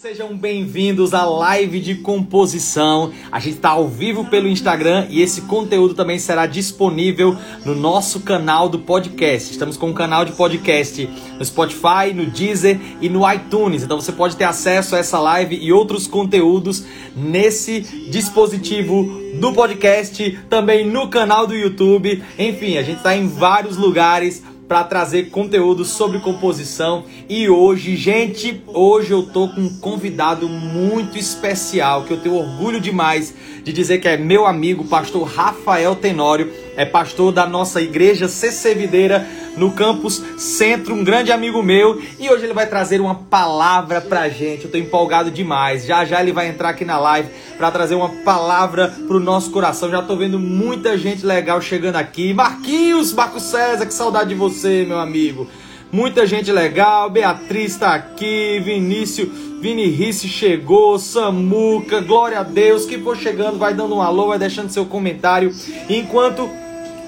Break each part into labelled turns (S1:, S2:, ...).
S1: Sejam bem-vindos à live de composição. A gente está ao vivo pelo Instagram e esse conteúdo também será disponível no nosso canal do podcast. Estamos com um canal de podcast no Spotify, no Deezer e no iTunes. Então você pode ter acesso a essa live e outros conteúdos nesse dispositivo do podcast, também no canal do YouTube. Enfim, a gente está em vários lugares para trazer conteúdo sobre composição. E hoje, gente, hoje eu tô com um convidado muito especial que eu tenho orgulho demais de dizer que é meu amigo, pastor Rafael Tenório, é pastor da nossa igreja CC Videira no campus Centro, um grande amigo meu, e hoje ele vai trazer uma palavra pra gente. Eu tô empolgado demais. Já já ele vai entrar aqui na live para trazer uma palavra pro nosso coração. Já tô vendo muita gente legal chegando aqui. Marquinhos, Marco César, que saudade de você, meu amigo. Muita gente legal, Beatriz está aqui, Vinícius, Vini Risse chegou, Samuca, glória a Deus, que for chegando, vai dando um alô, vai deixando seu comentário. Enquanto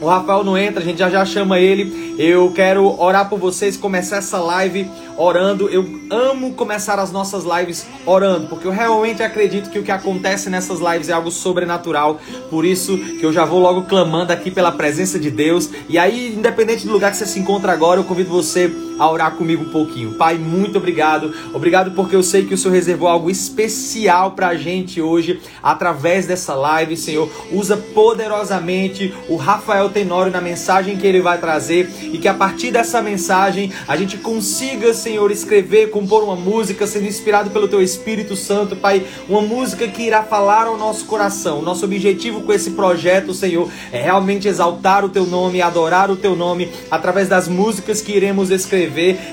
S1: o Rafael não entra, a gente já já chama ele. Eu quero orar por vocês, começar essa live orando. Eu amo começar as nossas lives orando, porque eu realmente acredito que o que acontece nessas lives é algo sobrenatural. Por isso que eu já vou logo clamando aqui pela presença de Deus. E aí, independente do lugar que você se encontra agora, eu convido você a orar comigo um pouquinho. Pai, muito obrigado. Obrigado porque eu sei que o Senhor reservou algo especial pra gente hoje através dessa live, Senhor. Usa poderosamente o Rafael Tenório na mensagem que ele vai trazer e que a partir dessa mensagem a gente consiga, Senhor, escrever, compor uma música sendo inspirado pelo Teu Espírito Santo, Pai. Uma música que irá falar ao nosso coração. Nosso objetivo com esse projeto, Senhor, é realmente exaltar o Teu nome, adorar o Teu nome através das músicas que iremos escrever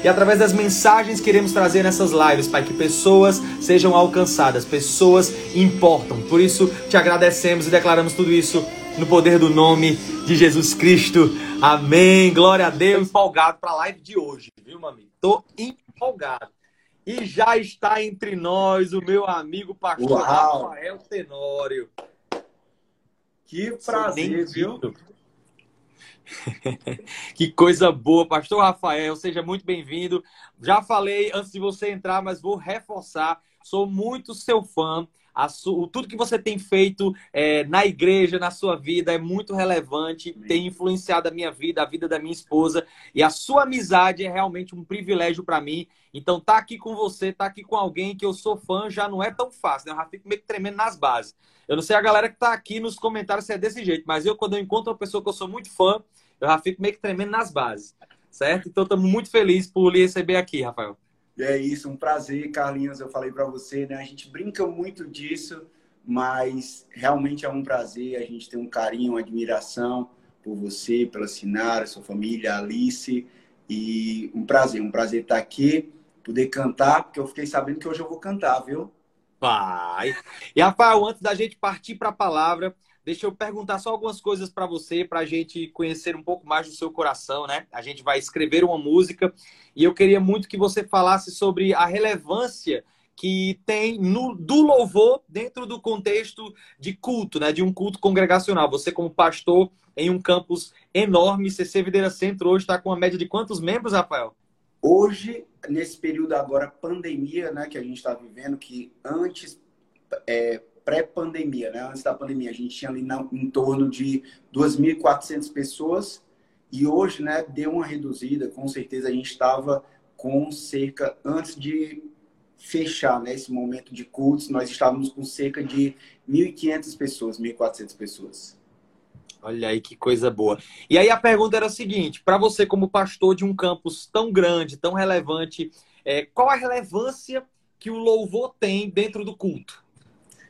S1: e através das mensagens que iremos trazer nessas lives, Pai. Que pessoas sejam alcançadas, pessoas importam. Por isso, te agradecemos e declaramos tudo isso no poder do nome de Jesus Cristo. Amém. Glória a Deus. Tô empolgado para a live de hoje, viu, meu amigo? Tô empolgado. E já está entre nós o meu amigo pastor Uau. Rafael Tenório.
S2: Que prazer, viu?
S1: que coisa boa, pastor Rafael, seja muito bem-vindo. Já falei antes de você entrar, mas vou reforçar. Sou muito seu fã su... tudo que você tem feito é, na igreja, na sua vida, é muito relevante, Amém. tem influenciado a minha vida, a vida da minha esposa. E a sua amizade é realmente um privilégio para mim. Então, tá aqui com você, tá aqui com alguém que eu sou fã, já não é tão fácil, né? Eu já fico meio que tremendo nas bases. Eu não sei a galera que tá aqui nos comentários se é desse jeito, mas eu, quando eu encontro uma pessoa que eu sou muito fã, eu já fico meio que tremendo nas bases, certo? Então, estamos muito felizes por lhe receber aqui, Rafael.
S2: E é isso, um prazer, Carlinhos. Eu falei para você, né? A gente brinca muito disso, mas realmente é um prazer. A gente tem um carinho, uma admiração por você, pela Sinara, sua família, Alice. E um prazer, um prazer estar aqui, poder cantar, porque eu fiquei sabendo que hoje eu vou cantar, viu?
S1: Vai! E Rafael, antes da gente partir para a palavra, Deixa eu perguntar só algumas coisas para você, para a gente conhecer um pouco mais do seu coração, né? A gente vai escrever uma música e eu queria muito que você falasse sobre a relevância que tem no, do louvor dentro do contexto de culto, né? De um culto congregacional. Você, como pastor em um campus enorme, CC Videira Centro, hoje está com uma média de quantos membros, Rafael?
S2: Hoje, nesse período agora, pandemia, né, que a gente está vivendo, que antes é, pré-pandemia, né? Antes da pandemia, a gente tinha ali na, em torno de 2.400 pessoas e hoje, né, deu uma reduzida. Com certeza a gente estava com cerca, antes de fechar né, esse momento de cultos, nós estávamos com cerca de 1.500 pessoas, 1.400 pessoas.
S1: Olha aí que coisa boa. E aí a pergunta era a seguinte: para você, como pastor de um campus tão grande, tão relevante, é, qual a relevância que o louvor tem dentro do culto?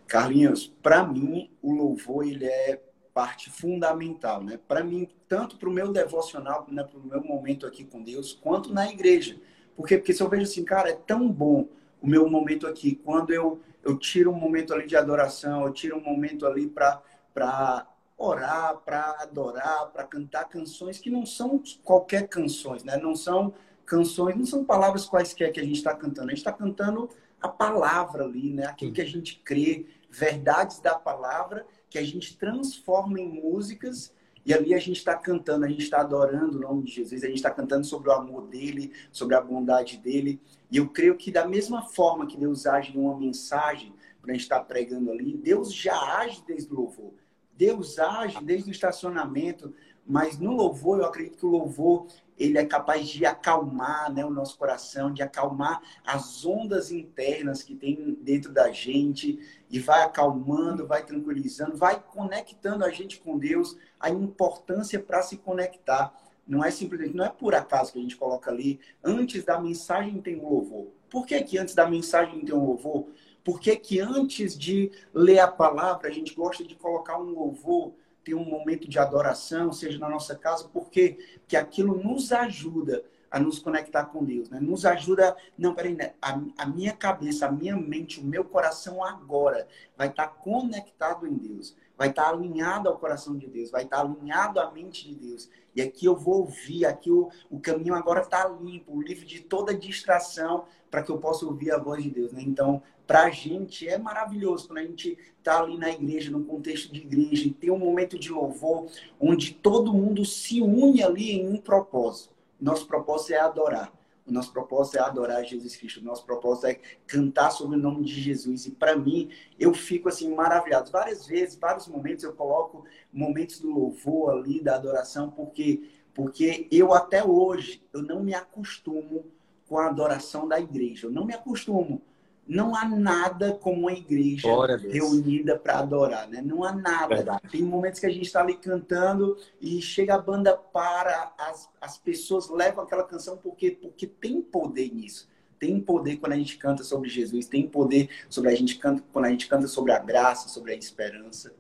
S2: Carlinhos, para mim, o louvor ele é parte fundamental, né? Para mim, tanto para o meu devocional, né, para o meu momento aqui com Deus, quanto na igreja. Por quê? Porque se eu vejo assim, cara, é tão bom o meu momento aqui, quando eu, eu tiro um momento ali de adoração, eu tiro um momento ali para orar, para adorar, para cantar canções que não são qualquer canções, né? Não são canções, não são palavras quaisquer que a gente está cantando. A gente está cantando a palavra ali, né? Aquilo que a gente crê, verdades da palavra que a gente transforma em músicas E ali a gente está cantando, a gente está adorando o nome de Jesus, a gente está cantando sobre o amor dele, sobre a bondade dele. E eu creio que da mesma forma que Deus age em uma mensagem, para a gente estar tá pregando ali, Deus já age desde o louvor. Deus age desde o estacionamento, mas no louvor, eu acredito que o louvor ele é capaz de acalmar né, o nosso coração, de acalmar as ondas internas que tem dentro da gente, e vai acalmando, vai tranquilizando, vai conectando a gente com Deus, a importância para se conectar. Não é simplesmente, não é por acaso que a gente coloca ali, antes da mensagem tem um louvor. Por que, que antes da mensagem tem um louvor? Por que, que antes de ler a palavra a gente gosta de colocar um louvor? ter um momento de adoração, seja na nossa casa, porque que aquilo nos ajuda a nos conectar com Deus, né? Nos ajuda, não, peraí, né? a, a minha cabeça, a minha mente, o meu coração agora vai estar conectado em Deus, vai estar alinhado ao coração de Deus, vai estar alinhado à mente de Deus. E aqui eu vou ouvir, aqui o, o caminho agora está limpo, livre de toda distração, para que eu possa ouvir a voz de Deus, né? Então, para a gente é maravilhoso quando a gente está ali na igreja, no contexto de igreja, e tem um momento de louvor onde todo mundo se une ali em um propósito. Nosso propósito é adorar. O nosso propósito é adorar Jesus Cristo. O nosso propósito é cantar sobre o nome de Jesus. E para mim, eu fico assim maravilhado. Várias vezes, vários momentos eu coloco momentos do louvor ali, da adoração, porque porque eu até hoje eu não me acostumo com a adoração da igreja. Eu não me acostumo. Não há nada como uma igreja reunida para adorar, né? Não há nada. Verdade. Tem momentos que a gente está ali cantando e chega a banda para, as, as pessoas levam aquela canção porque, porque tem poder nisso. Tem poder quando a gente canta sobre Jesus, tem poder sobre a gente canta, quando a gente canta sobre a graça, sobre a esperança.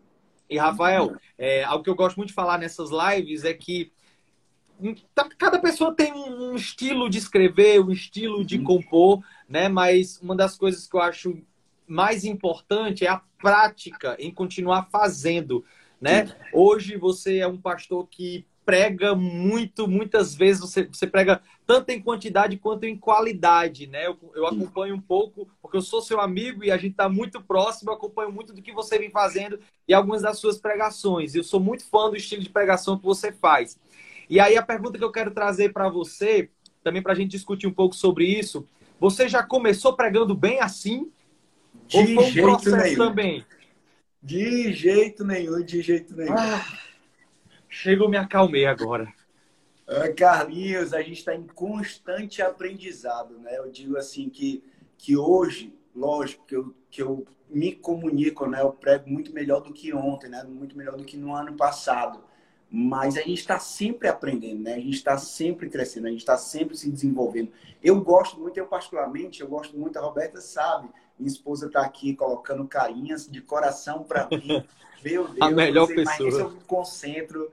S1: E Rafael, é, algo que eu gosto muito de falar nessas lives é que Tá, cada pessoa tem um estilo de escrever, um estilo de uhum. compor, né? Mas uma das coisas que eu acho mais importante é a prática em continuar fazendo, né? Hoje você é um pastor que prega muito, muitas vezes você, você prega tanto em quantidade quanto em qualidade, né? Eu, eu acompanho um pouco, porque eu sou seu amigo e a gente está muito próximo, eu acompanho muito do que você vem fazendo e algumas das suas pregações. Eu sou muito fã do estilo de pregação que você faz. E aí a pergunta que eu quero trazer para você, também para a gente discutir um pouco sobre isso, você já começou pregando bem assim?
S2: De ou foi um jeito processo nenhum. também? De jeito nenhum, de jeito nenhum. Ah,
S1: chegou, me acalmei agora.
S2: Ah, Carlinhos, a gente está em constante aprendizado, né? Eu digo assim que, que hoje, lógico, que eu, que eu me comunico, né? Eu prego muito melhor do que ontem, né? Muito melhor do que no ano passado mas a gente está sempre aprendendo, né? A gente está sempre crescendo, a gente está sempre se desenvolvendo. Eu gosto muito, eu particularmente, eu gosto muito, a Roberta sabe, minha esposa está aqui colocando carinhas de coração para mim. Meu Deus,
S1: a melhor pessoa.
S2: eu me concentro,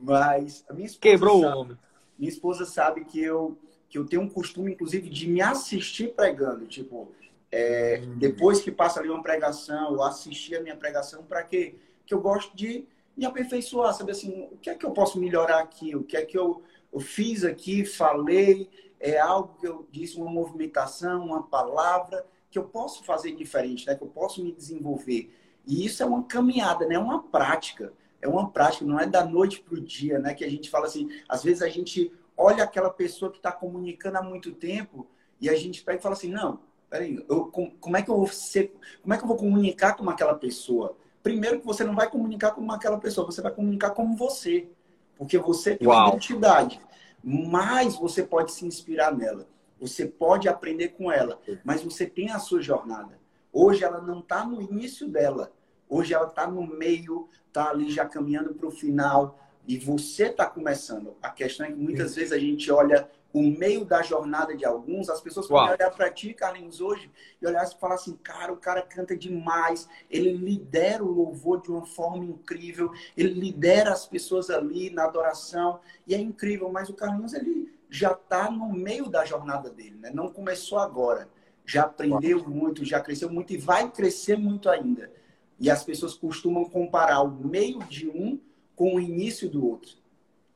S2: mas minha esposa
S1: quebrou
S2: sabe,
S1: o homem.
S2: Minha esposa sabe que eu que eu tenho um costume, inclusive, de me assistir pregando, tipo, é, hum. depois que passa ali uma pregação, eu assistir a minha pregação para quê? Que eu gosto de e aperfeiçoar, saber assim, o que é que eu posso melhorar aqui, o que é que eu, eu fiz aqui, falei, é algo que eu disse, uma movimentação, uma palavra, que eu posso fazer diferente, né? que eu posso me desenvolver. E isso é uma caminhada, né? é uma prática. É uma prática, não é da noite para o dia, né? Que a gente fala assim, às vezes a gente olha aquela pessoa que está comunicando há muito tempo e a gente pega e fala assim, não, peraí, eu, como, é que eu vou ser, como é que eu vou comunicar com aquela pessoa? Primeiro que você não vai comunicar com aquela pessoa, você vai comunicar como você. Porque você tem Uau. uma identidade. Mas você pode se inspirar nela. Você pode aprender com ela. Mas você tem a sua jornada. Hoje ela não está no início dela. Hoje ela está no meio, está ali já caminhando para o final. E você está começando. A questão é que muitas vezes a gente olha o meio da jornada de alguns, as pessoas podem olhar para ti, Carlinhos, hoje, e olhar e falar assim, cara, o cara canta demais, ele lidera o louvor de uma forma incrível, ele lidera as pessoas ali na adoração, e é incrível, mas o Carlinhos, ele já está no meio da jornada dele, né? Não começou agora. Já aprendeu Uau. muito, já cresceu muito e vai crescer muito ainda. E as pessoas costumam comparar o meio de um com o início do outro.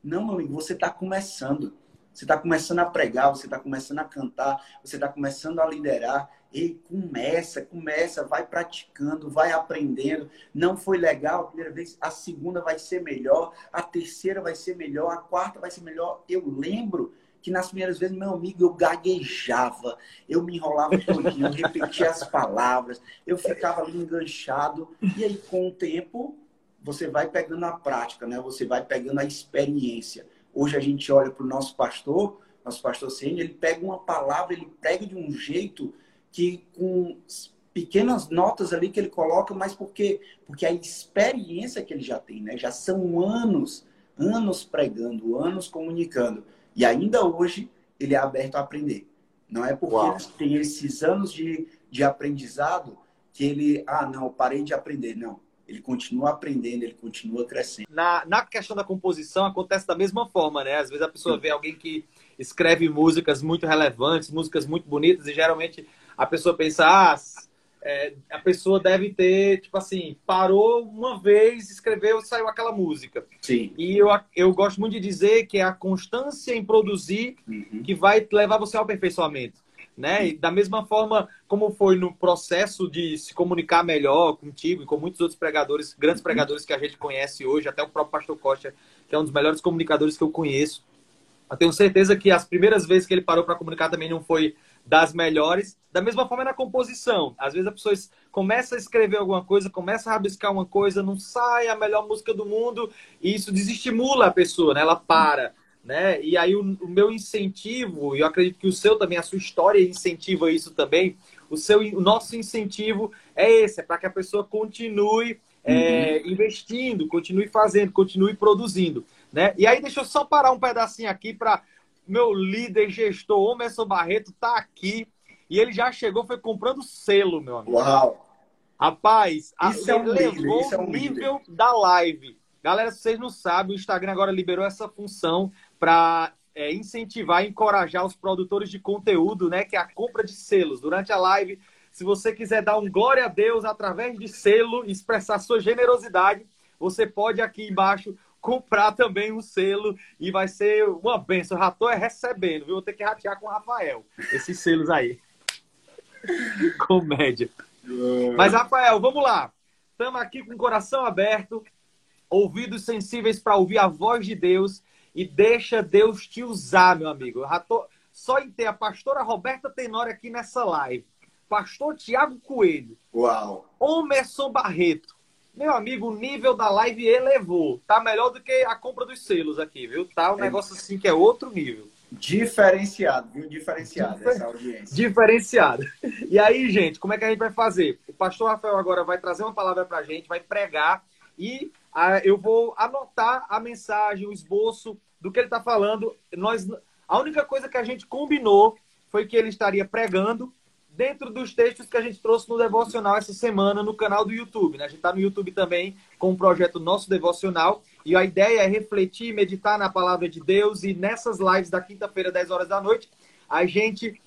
S2: Não, meu amigo, você está começando. Você está começando a pregar, você está começando a cantar, você está começando a liderar. E começa, começa, vai praticando, vai aprendendo. Não foi legal a primeira vez, a segunda vai ser melhor, a terceira vai ser melhor, a quarta vai ser melhor. Eu lembro que nas primeiras vezes, meu amigo, eu gaguejava, eu me enrolava todinho, eu repetia as palavras, eu ficava ali enganchado. E aí, com o tempo, você vai pegando a prática, né? Você vai pegando a experiência. Hoje a gente olha para o nosso pastor, nosso pastor Senhor, ele pega uma palavra, ele pega de um jeito que com pequenas notas ali que ele coloca, mas por quê? Porque a experiência que ele já tem, né? Já são anos, anos pregando, anos comunicando. E ainda hoje ele é aberto a aprender. Não é porque Uau. ele tem esses anos de, de aprendizado que ele, ah, não, parei de aprender. Não. Ele continua aprendendo, ele continua crescendo.
S1: Na, na questão da composição, acontece da mesma forma, né? Às vezes a pessoa vê alguém que escreve músicas muito relevantes, músicas muito bonitas, e geralmente a pessoa pensa, ah, é, a pessoa deve ter, tipo assim, parou uma vez, escreveu e saiu aquela música.
S2: Sim.
S1: E eu, eu gosto muito de dizer que é a constância em produzir uhum. que vai levar você ao aperfeiçoamento. Né? E da mesma forma como foi no processo de se comunicar melhor contigo e com muitos outros pregadores, grandes pregadores que a gente conhece hoje, até o próprio Pastor Costa, que é um dos melhores comunicadores que eu conheço. Eu tenho certeza que as primeiras vezes que ele parou para comunicar também não foi das melhores. Da mesma forma na composição. Às vezes a pessoa começa a escrever alguma coisa, começa a rabiscar uma coisa, não sai a melhor música do mundo, e isso desestimula a pessoa, né? Ela para. Né? E aí o, o meu incentivo, e eu acredito que o seu também, a sua história incentiva isso também. O seu, o nosso incentivo é esse, é para que a pessoa continue é, uhum. investindo, continue fazendo, continue produzindo, né? E aí deixa eu só parar um pedacinho aqui para meu líder, gestor, Emerson Barreto, tá aqui. E ele já chegou, foi comprando selo, meu amigo.
S2: Uau!
S1: Rapaz, isso a, é um levou o é um nível líder. da live. Galera, se vocês não sabem, o Instagram agora liberou essa função para é, incentivar e encorajar os produtores de conteúdo, né? Que é a compra de selos. Durante a live, se você quiser dar um glória a Deus através de selo, expressar sua generosidade, você pode aqui embaixo comprar também um selo e vai ser uma benção. Já tô é recebendo, viu? Vou ter que ratear com o Rafael esses selos aí. Comédia. Mas, Rafael, vamos lá. Estamos aqui com o coração aberto, ouvidos sensíveis para ouvir a voz de Deus e deixa Deus te usar, meu amigo. Tô só em ter a pastora Roberta Tenório aqui nessa live. Pastor Tiago Coelho.
S2: Uau.
S1: Homerson Barreto. Meu amigo, o nível da live elevou. Tá melhor do que a compra dos selos aqui, viu? Tá um é. negócio assim que é outro nível.
S2: Diferenciado, viu? Diferenciado Difer... essa audiência.
S1: Diferenciado. E aí, gente, como é que a gente vai fazer? O pastor Rafael agora vai trazer uma palavra pra gente, vai pregar e eu vou anotar a mensagem, o esboço do que ele tá falando. Nós, a única coisa que a gente combinou foi que ele estaria pregando dentro dos textos que a gente trouxe no devocional essa semana no canal do YouTube. Né? A gente está no YouTube também com o projeto Nosso Devocional. E a ideia é refletir, meditar na palavra de Deus e nessas lives da quinta-feira, 10 horas da noite, a gente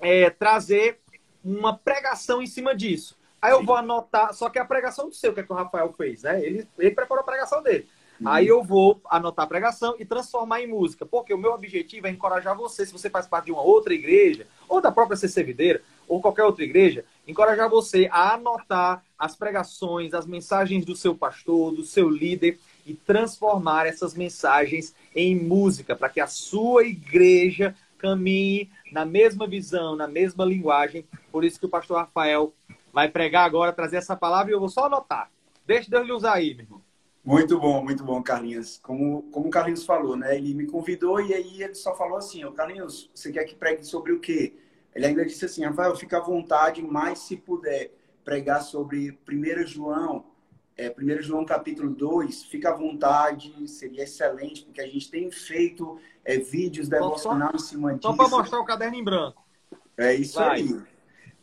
S1: é, trazer uma pregação em cima disso. Aí eu vou anotar, só que é a pregação do seu, que é que o Rafael fez, né? Ele, ele preparou a pregação dele. Uhum. Aí eu vou anotar a pregação e transformar em música. Porque o meu objetivo é encorajar você, se você faz parte de uma outra igreja, ou da própria CC Videira, ou qualquer outra igreja, encorajar você a anotar as pregações, as mensagens do seu pastor, do seu líder e transformar essas mensagens em música, para que a sua igreja caminhe na mesma visão, na mesma linguagem. Por isso que o pastor Rafael vai pregar agora, trazer essa palavra e eu vou só anotar. Deixa Deus lhe usar aí, meu irmão.
S2: Muito bom, muito bom, Carlinhos. Como, como o Carlinhos falou, né? Ele me convidou e aí ele só falou assim, ô Carlinhos, você quer que pregue sobre o quê? Ele ainda disse assim, Rafael, fica à vontade, mas se puder pregar sobre 1 João, é, 1 João capítulo 2, fica à vontade, seria excelente, porque a gente tem feito é, vídeos devocional em cima disso.
S1: Só para mostrar o caderno em branco.
S2: É isso Vai. aí.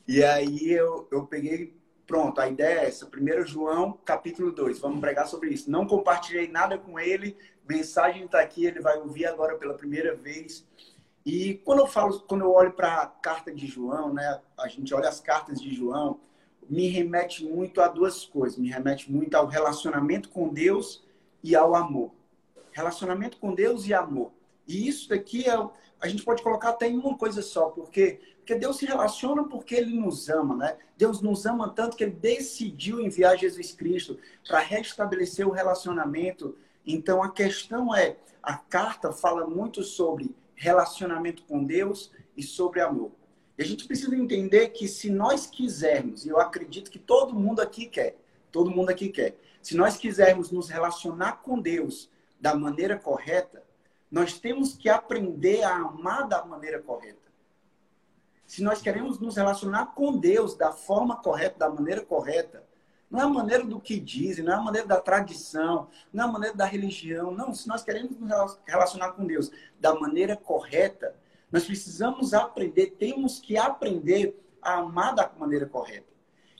S2: E aí eu, eu peguei Pronto, a ideia é essa. 1 João, capítulo 2. Vamos pregar sobre isso. Não compartilhei nada com ele. Mensagem está aqui, ele vai ouvir agora pela primeira vez. E quando eu falo, quando eu olho para a carta de João, né? A gente olha as cartas de João, me remete muito a duas coisas. Me remete muito ao relacionamento com Deus e ao amor. Relacionamento com Deus e amor. E isso daqui é a gente pode colocar até em uma coisa só, porque porque Deus se relaciona porque ele nos ama, né? Deus nos ama tanto que ele decidiu enviar Jesus Cristo para restabelecer o relacionamento. Então a questão é, a carta fala muito sobre relacionamento com Deus e sobre amor. E a gente precisa entender que se nós quisermos, e eu acredito que todo mundo aqui quer, todo mundo aqui quer, se nós quisermos nos relacionar com Deus da maneira correta, nós temos que aprender a amar da maneira correta. Se nós queremos nos relacionar com Deus da forma correta, da maneira correta, não é a maneira do que dizem, não é a maneira da tradição, não é a maneira da religião. Não, se nós queremos nos relacionar com Deus da maneira correta, nós precisamos aprender, temos que aprender a amar da maneira correta.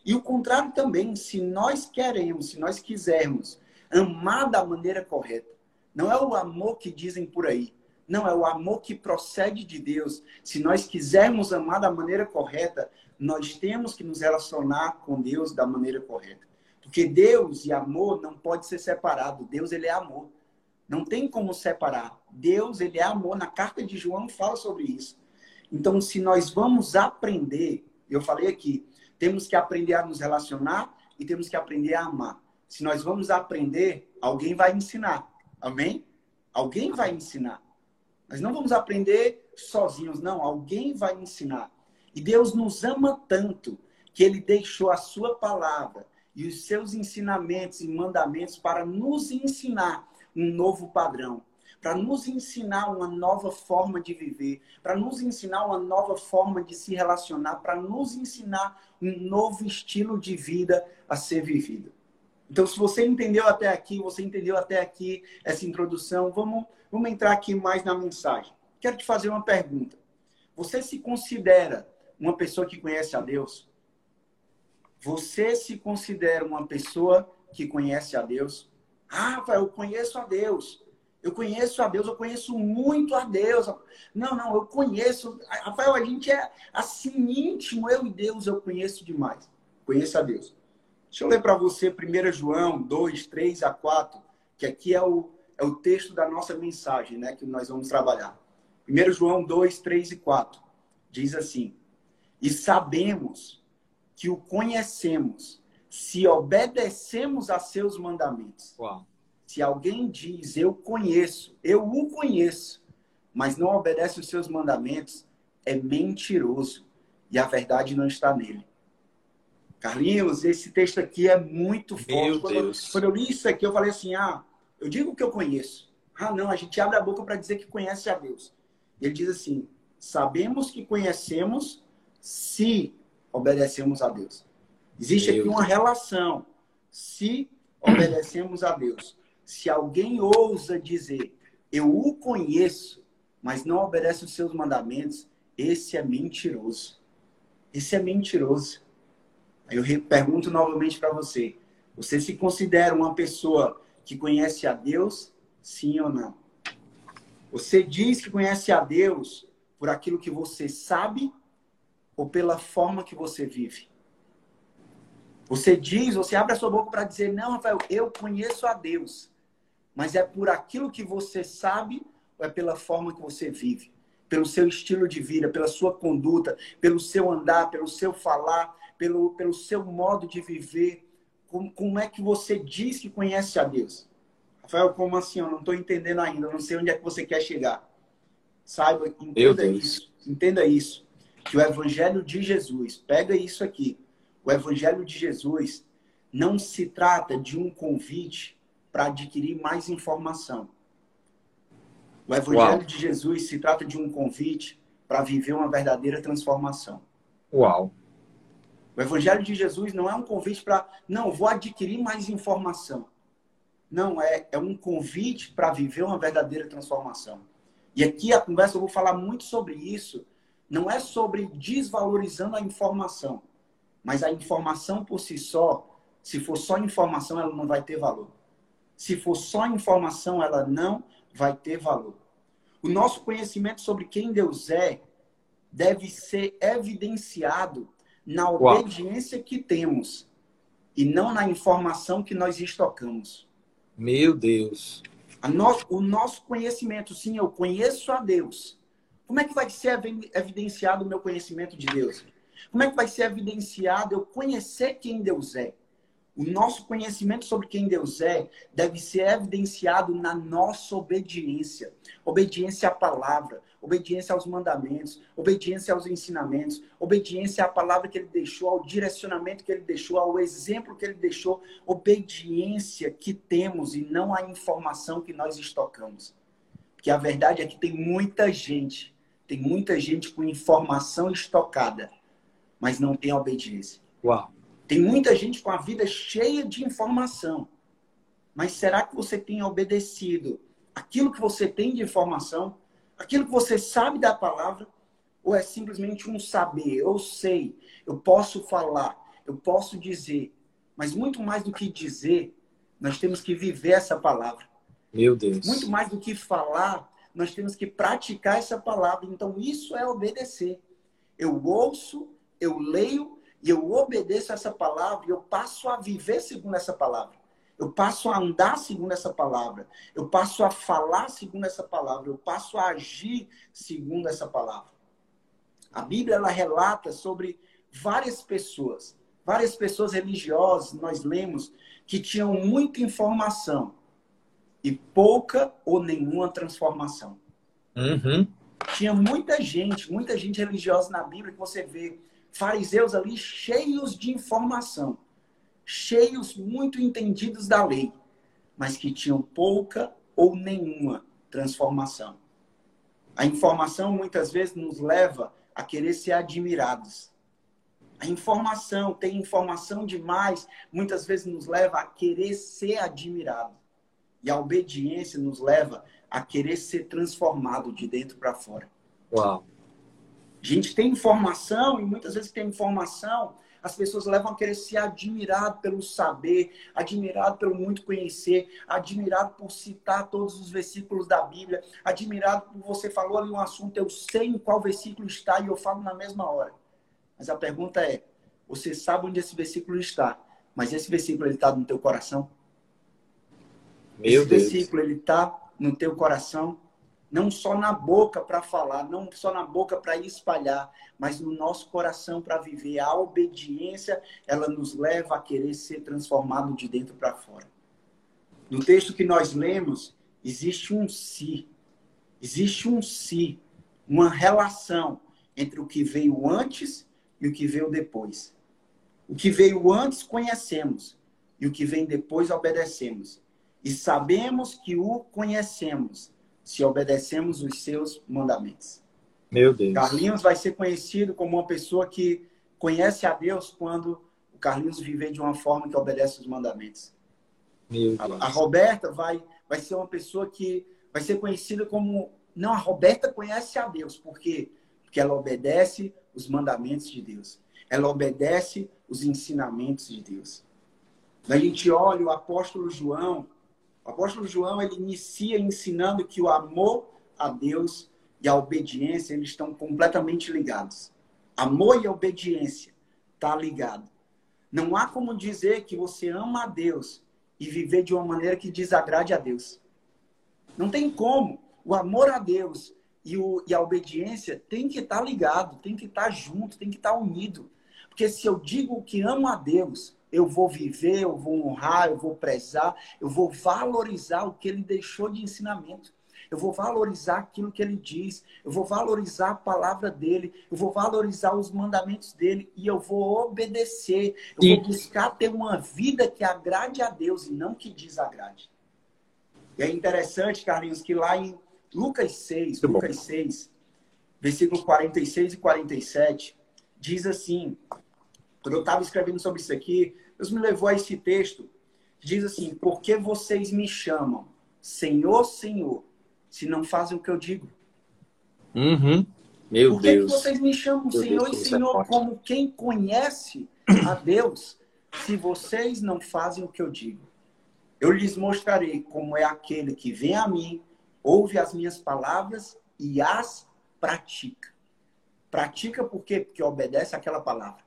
S2: E o contrário também, se nós queremos, se nós quisermos amar da maneira correta, não é o amor que dizem por aí, não, é o amor que procede de Deus. Se nós quisermos amar da maneira correta, nós temos que nos relacionar com Deus da maneira correta. Porque Deus e amor não pode ser separado. Deus, ele é amor. Não tem como separar. Deus, ele é amor. Na carta de João fala sobre isso. Então, se nós vamos aprender, eu falei aqui, temos que aprender a nos relacionar e temos que aprender a amar. Se nós vamos aprender, alguém vai ensinar. Amém? Alguém vai ensinar. Nós não vamos aprender sozinhos, não. Alguém vai ensinar. E Deus nos ama tanto que ele deixou a sua palavra e os seus ensinamentos e mandamentos para nos ensinar um novo padrão, para nos ensinar uma nova forma de viver, para nos ensinar uma nova forma de se relacionar, para nos ensinar um novo estilo de vida a ser vivido. Então, se você entendeu até aqui, você entendeu até aqui essa introdução, vamos, vamos entrar aqui mais na mensagem. Quero te fazer uma pergunta. Você se considera uma pessoa que conhece a Deus? Você se considera uma pessoa que conhece a Deus? Ah, Rafael, eu conheço a Deus. Eu conheço a Deus, eu conheço muito a Deus. Não, não, eu conheço. Rafael, a gente é assim íntimo, eu e Deus, eu conheço demais. Conheço a Deus. Deixa eu ler para você 1 João 2, 3 a 4, que aqui é o, é o texto da nossa mensagem, né, que nós vamos trabalhar. 1 João 2, 3 e 4 diz assim: E sabemos que o conhecemos se obedecemos a seus mandamentos. Uau. Se alguém diz, eu conheço, eu o conheço, mas não obedece os seus mandamentos, é mentiroso e a verdade não está nele. Carlinhos, esse texto aqui é muito forte. Quando eu, quando eu, li isso aqui, eu falei assim: ah, eu digo que eu conheço. Ah, não, a gente abre a boca para dizer que conhece a Deus. Ele diz assim: sabemos que conhecemos se obedecemos a Deus. Existe Deus. aqui uma relação. Se obedecemos a Deus. Se alguém ousa dizer, eu o conheço, mas não obedece os seus mandamentos, esse é mentiroso. Esse é mentiroso. Aí eu pergunto novamente para você: você se considera uma pessoa que conhece a Deus? Sim ou não? Você diz que conhece a Deus por aquilo que você sabe ou pela forma que você vive? Você diz, você abre a sua boca para dizer: Não, Rafael, eu conheço a Deus. Mas é por aquilo que você sabe ou é pela forma que você vive? Pelo seu estilo de vida, pela sua conduta, pelo seu andar, pelo seu falar, pelo, pelo seu modo de viver, como, como é que você diz que conhece a Deus? Rafael, como assim? Eu não estou entendendo ainda, não sei onde é que você quer chegar. Saiba, entenda isso, entenda isso, que o Evangelho de Jesus, pega isso aqui, o Evangelho de Jesus não se trata de um convite para adquirir mais informação. O Evangelho Uau. de Jesus se trata de um convite para viver uma verdadeira transformação.
S1: Uau!
S2: O Evangelho de Jesus não é um convite para, não, vou adquirir mais informação. Não, é, é um convite para viver uma verdadeira transformação. E aqui a conversa eu vou falar muito sobre isso. Não é sobre desvalorizando a informação, mas a informação por si só, se for só informação, ela não vai ter valor. Se for só informação, ela não vai ter valor. O nosso conhecimento sobre quem Deus é deve ser evidenciado na obediência Uau. que temos e não na informação que nós estocamos.
S1: Meu Deus.
S2: O nosso conhecimento, sim, eu conheço a Deus, Como é que vai ser evidenciado o meu conhecimento de Deus? Como é que vai ser evidenciado eu conhecer quem Deus é? O nosso conhecimento sobre quem Deus é deve ser evidenciado na nossa obediência. Obediência à palavra, obediência aos mandamentos, obediência aos ensinamentos, obediência à palavra que ele deixou, ao direcionamento que ele deixou, ao exemplo que ele deixou, obediência que temos e não a informação que nós estocamos. Porque a verdade é que tem muita gente, tem muita gente com informação estocada, mas não tem obediência.
S1: Uau.
S2: Tem muita gente com a vida cheia de informação. Mas será que você tem obedecido aquilo que você tem de informação? Aquilo que você sabe da palavra? Ou é simplesmente um saber? Eu sei, eu posso falar, eu posso dizer. Mas muito mais do que dizer, nós temos que viver essa palavra.
S1: Meu Deus.
S2: Muito mais do que falar, nós temos que praticar essa palavra. Então, isso é obedecer. Eu ouço, eu leio e eu obedeço essa palavra e eu passo a viver segundo essa palavra. Eu passo a andar segundo essa palavra. Eu passo a falar segundo essa palavra. Eu passo a agir segundo essa palavra. A Bíblia ela relata sobre várias pessoas, várias pessoas religiosas, nós lemos, que tinham muita informação e pouca ou nenhuma transformação.
S1: Uhum.
S2: Tinha muita gente, muita gente religiosa na Bíblia que você vê fariseus ali cheios de informação, cheios muito entendidos da lei, mas que tinham pouca ou nenhuma transformação. A informação muitas vezes nos leva a querer ser admirados. A informação, tem informação demais, muitas vezes nos leva a querer ser admirado. E a obediência nos leva a querer ser transformado de dentro para fora.
S1: Uau.
S2: A gente tem informação e muitas vezes tem informação, as pessoas levam a querer ser admirado pelo saber, admirado pelo muito conhecer, admirado por citar todos os versículos da Bíblia, admirado por você falou ali um assunto, eu sei em qual versículo está e eu falo na mesma hora. Mas a pergunta é, você sabe onde esse versículo está, mas esse versículo ele está no teu coração?
S1: Meu
S2: esse
S1: Deus.
S2: versículo ele está no teu coração? Não só na boca para falar, não só na boca para espalhar, mas no nosso coração para viver. A obediência, ela nos leva a querer ser transformado de dentro para fora. No texto que nós lemos, existe um si. Existe um si, uma relação entre o que veio antes e o que veio depois. O que veio antes conhecemos, e o que vem depois obedecemos. E sabemos que o conhecemos se obedecemos os seus mandamentos.
S1: Meu Deus.
S2: Carlinhos vai ser conhecido como uma pessoa que conhece a Deus quando o Carlinhos viver de uma forma que obedece os mandamentos.
S1: Meu Deus.
S2: A, a Roberta vai, vai ser uma pessoa que vai ser conhecida como. Não, a Roberta conhece a Deus. Por quê? Porque ela obedece os mandamentos de Deus. Ela obedece os ensinamentos de Deus. A gente olha o apóstolo João, o apóstolo João ele inicia ensinando que o amor a Deus e a obediência eles estão completamente ligados. Amor e obediência tá ligado. Não há como dizer que você ama a Deus e viver de uma maneira que desagrade a Deus. Não tem como. O amor a Deus e, o, e a obediência tem que estar tá ligado, tem que estar tá junto, tem que estar tá unido. Porque se eu digo que amo a Deus, eu vou viver, eu vou honrar, eu vou prezar, eu vou valorizar o que ele deixou de ensinamento. Eu vou valorizar aquilo que ele diz, eu vou valorizar a palavra dele, eu vou valorizar os mandamentos dele e eu vou obedecer. Eu e... vou buscar ter uma vida que agrade a Deus e não que desagrade. E é interessante, Carlinhos, que lá em Lucas 6, Muito Lucas bom. 6, versículo 46 e 47, diz assim: quando eu estava escrevendo sobre isso aqui, Deus me levou a esse texto. Diz assim: Por que vocês me chamam Senhor, Senhor, se não fazem o que eu digo?
S1: Uhum. Meu
S2: Por que,
S1: Deus.
S2: que vocês me chamam Meu Senhor Deus, e é Senhor é como quem conhece a Deus, se vocês não fazem o que eu digo? Eu lhes mostrarei como é aquele que vem a mim, ouve as minhas palavras e as pratica. Pratica por quê? Porque obedece àquela palavra.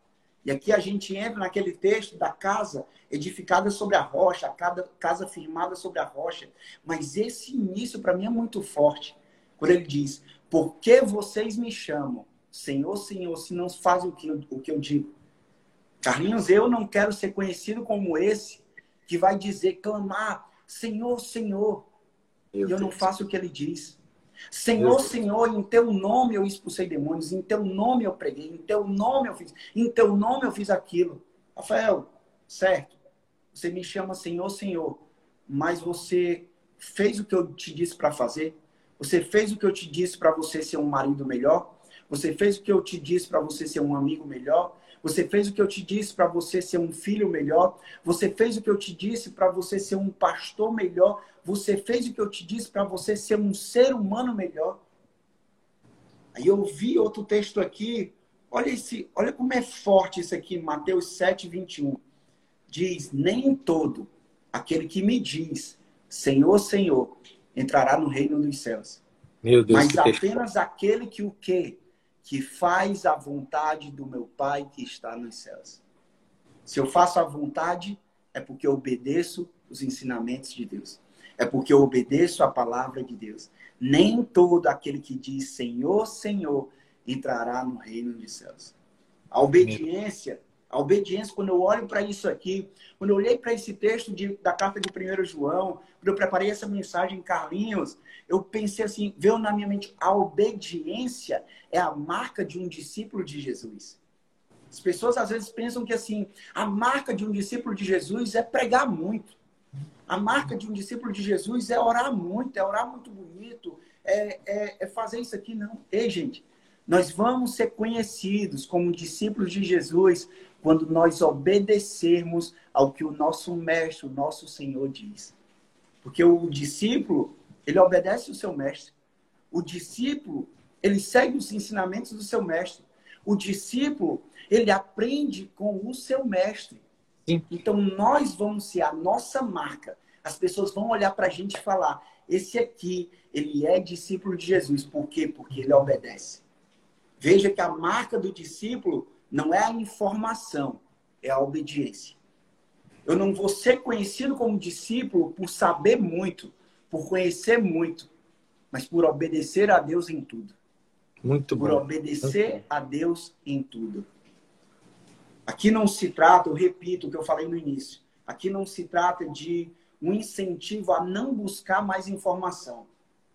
S2: E aqui a gente entra naquele texto da casa edificada sobre a rocha, a casa firmada sobre a rocha. Mas esse início para mim é muito forte. Quando ele diz: Por que vocês me chamam Senhor, Senhor, se não fazem o que, eu, o que eu digo? Carlinhos, eu não quero ser conhecido como esse que vai dizer, clamar, Senhor, Senhor, e eu não faço o que ele diz. Senhor, Senhor, em teu nome eu expulsei demônios, em teu nome eu preguei, em teu nome eu fiz, em teu nome eu fiz aquilo. Rafael, certo, você me chama Senhor, Senhor, mas você fez o que eu te disse para fazer? Você fez o que eu te disse para você ser um marido melhor? Você fez o que eu te disse para você ser um amigo melhor? Você fez o que eu te disse para você ser um filho melhor? Você fez o que eu te disse para você ser um pastor melhor? Você fez o que eu te disse para você ser um ser humano melhor? Aí eu vi outro texto aqui. Olha esse, olha como é forte isso aqui, Mateus 7, 21. Diz: Nem todo aquele que me diz, Senhor, Senhor, entrará no reino dos céus.
S1: Meu Deus,
S2: Mas apenas aquele que o quê? Que faz a vontade do meu Pai que está nos céus. Se eu faço a vontade, é porque eu obedeço os ensinamentos de Deus. É porque eu obedeço a palavra de Deus. Nem todo aquele que diz Senhor, Senhor entrará no reino dos céus. A obediência a obediência, quando eu olho para isso aqui, quando eu olhei para esse texto de, da carta de 1 João, quando eu preparei essa mensagem, Carlinhos, eu pensei assim, veio na minha mente, a obediência é a marca de um discípulo de Jesus. As pessoas às vezes pensam que assim, a marca de um discípulo de Jesus é pregar muito. A marca de um discípulo de Jesus é orar muito, é orar muito bonito, é, é, é fazer isso aqui. Não. Ei, gente, nós vamos ser conhecidos como discípulos de Jesus quando nós obedecermos ao que o nosso mestre, o nosso Senhor diz. Porque o discípulo, ele obedece o seu mestre. O discípulo, ele segue os ensinamentos do seu mestre. O discípulo, ele aprende com o seu mestre. Sim. Então, nós vamos ser a nossa marca. As pessoas vão olhar para a gente e falar: esse aqui, ele é discípulo de Jesus. Por quê? Porque ele obedece. Veja que a marca do discípulo não é a informação, é a obediência. Eu não vou ser conhecido como discípulo por saber muito, por conhecer muito, mas por obedecer a Deus em tudo.
S1: Muito
S2: por bom. Por obedecer Muito a Deus em tudo. Aqui não se trata, eu repito o que eu falei no início, aqui não se trata de um incentivo a não buscar mais informação.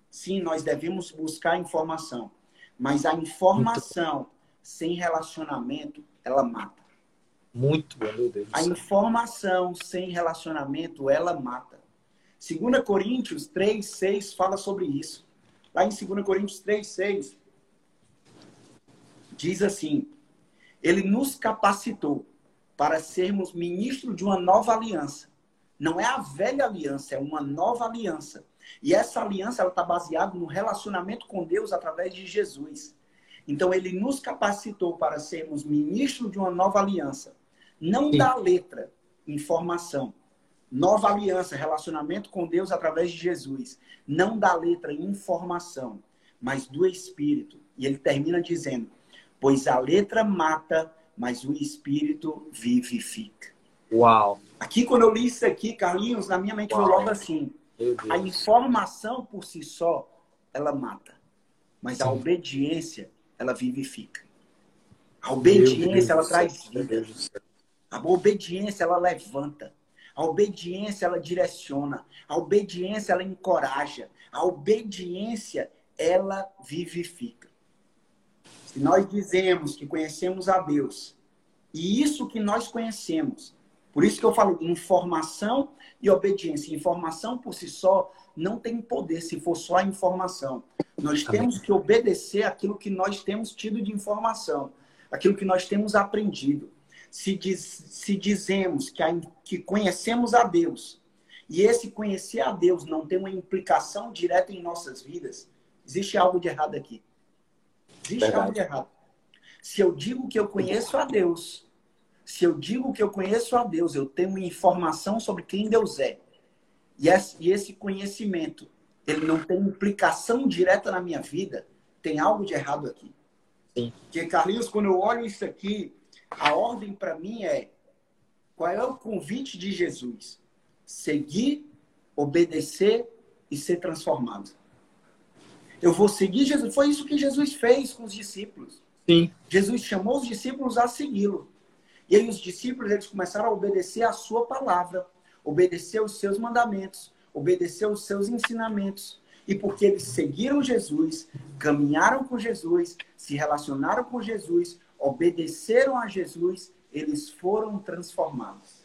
S2: Sim, nós devemos buscar informação, mas a informação sem relacionamento, ela mata.
S1: Muito bom, meu Deus.
S2: A informação sem relacionamento, ela mata. 2 Coríntios 3, 6 fala sobre isso. Lá em 2 Coríntios 3, 6, diz assim: Ele nos capacitou para sermos ministros de uma nova aliança. Não é a velha aliança, é uma nova aliança. E essa aliança está baseada no relacionamento com Deus através de Jesus. Então, ele nos capacitou para sermos ministros de uma nova aliança. Não Sim. da letra, informação. Nova aliança, relacionamento com Deus através de Jesus. Não da letra, informação, mas do Espírito. E ele termina dizendo: Pois a letra mata, mas o Espírito vivifica.
S1: Uau!
S2: Aqui, quando eu li isso aqui, Carlinhos, na minha mente Uau. foi logo assim: a informação por si só, ela mata. Mas Sim. a obediência, ela vivifica. A obediência, ela traz vida. A obediência, ela levanta. A obediência, ela direciona. A obediência, ela encoraja. A obediência, ela vivifica. Se nós dizemos que conhecemos a Deus, e isso que nós conhecemos, por isso que eu falo informação e obediência. Informação por si só não tem poder se for só a informação. Nós temos que obedecer aquilo que nós temos tido de informação, aquilo que nós temos aprendido. Se, diz, se dizemos que, a, que conhecemos a Deus e esse conhecer a Deus não tem uma implicação direta em nossas vidas, existe algo de errado aqui. Existe Verdade. algo de errado. Se eu digo que eu conheço a Deus, se eu digo que eu conheço a Deus, eu tenho informação sobre quem Deus é, e esse conhecimento ele não tem implicação direta na minha vida, tem algo de errado aqui. Sim. Porque, Carlinhos, quando eu olho isso aqui, a ordem para mim é: qual é o convite de Jesus? Seguir, obedecer e ser transformado. Eu vou seguir Jesus. Foi isso que Jesus fez com os discípulos.
S1: Sim.
S2: Jesus chamou os discípulos a segui-lo. E aí os discípulos eles começaram a obedecer a sua palavra, obedecer os seus mandamentos, obedecer os seus ensinamentos. E porque eles seguiram Jesus, caminharam com Jesus, se relacionaram com Jesus, obedeceram a Jesus, eles foram transformados.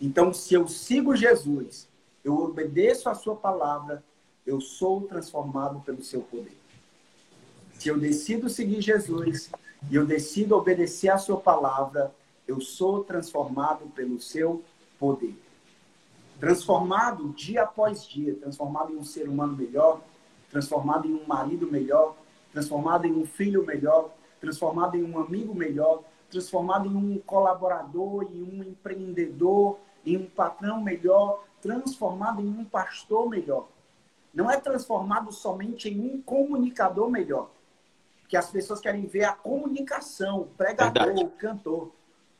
S2: Então, se eu sigo Jesus, eu obedeço a sua palavra, eu sou transformado pelo seu poder. Se eu decido seguir Jesus e eu decido obedecer a sua palavra, eu sou transformado pelo seu poder. Transformado dia após dia, transformado em um ser humano melhor, transformado em um marido melhor, transformado em um filho melhor, transformado em um amigo melhor, transformado em um colaborador, em um empreendedor, em um patrão melhor, transformado em um pastor melhor. Não é transformado somente em um comunicador melhor. Que as pessoas querem ver a comunicação, o pregador, Verdade. o cantor.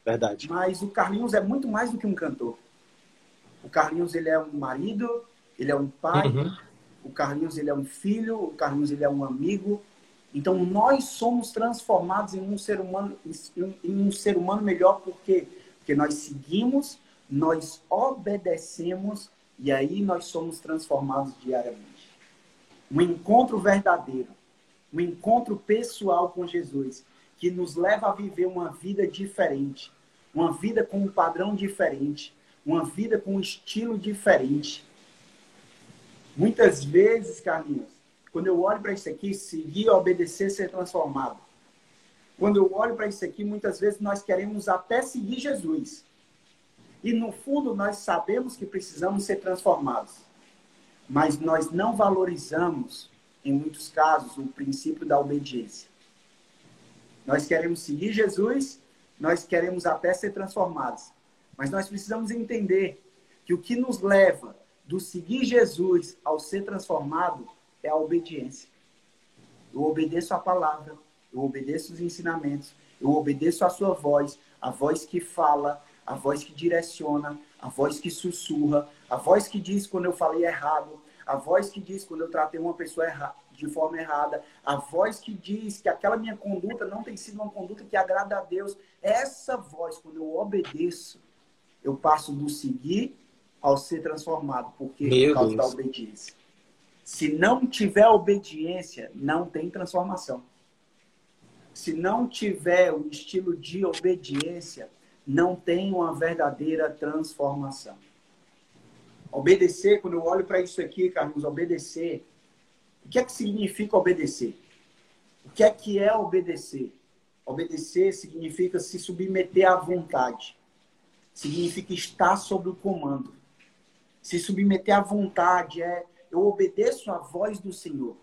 S1: Verdade.
S2: Mas o Carlinhos é muito mais do que um cantor. O Carlinhos ele é um marido, ele é um pai, uhum. o Carlinhos ele é um filho, o Carlinhos ele é um amigo. Então nós somos transformados em um ser humano em um ser humano melhor porque porque nós seguimos, nós obedecemos e aí nós somos transformados diariamente. Um encontro verdadeiro, um encontro pessoal com Jesus, que nos leva a viver uma vida diferente, uma vida com um padrão diferente, uma vida com um estilo diferente. Muitas vezes, Carlinhos, quando eu olho para isso aqui, seguir, obedecer, ser transformado. Quando eu olho para isso aqui, muitas vezes nós queremos até seguir Jesus. E no fundo nós sabemos que precisamos ser transformados. Mas nós não valorizamos, em muitos casos, o princípio da obediência. Nós queremos seguir Jesus, nós queremos até ser transformados. Mas nós precisamos entender que o que nos leva do seguir Jesus ao ser transformado é a obediência. Eu obedeço a palavra, eu obedeço os ensinamentos, eu obedeço a sua voz, a voz que fala, a voz que direciona, a voz que sussurra, a voz que diz quando eu falei errado, a voz que diz quando eu tratei uma pessoa de forma errada, a voz que diz que aquela minha conduta não tem sido uma conduta que agrada a Deus. Essa voz, quando eu obedeço, eu passo do seguir ao ser transformado, porque Meu por causa Deus. da obediência. Se não tiver obediência, não tem transformação. Se não tiver o estilo de obediência, não tem uma verdadeira transformação. Obedecer, quando eu olho para isso aqui, Carlos, obedecer, o que é que significa obedecer? O que é que é obedecer? Obedecer significa se submeter à vontade. Significa estar sob o comando. Se submeter à vontade é eu obedeço à voz do Senhor.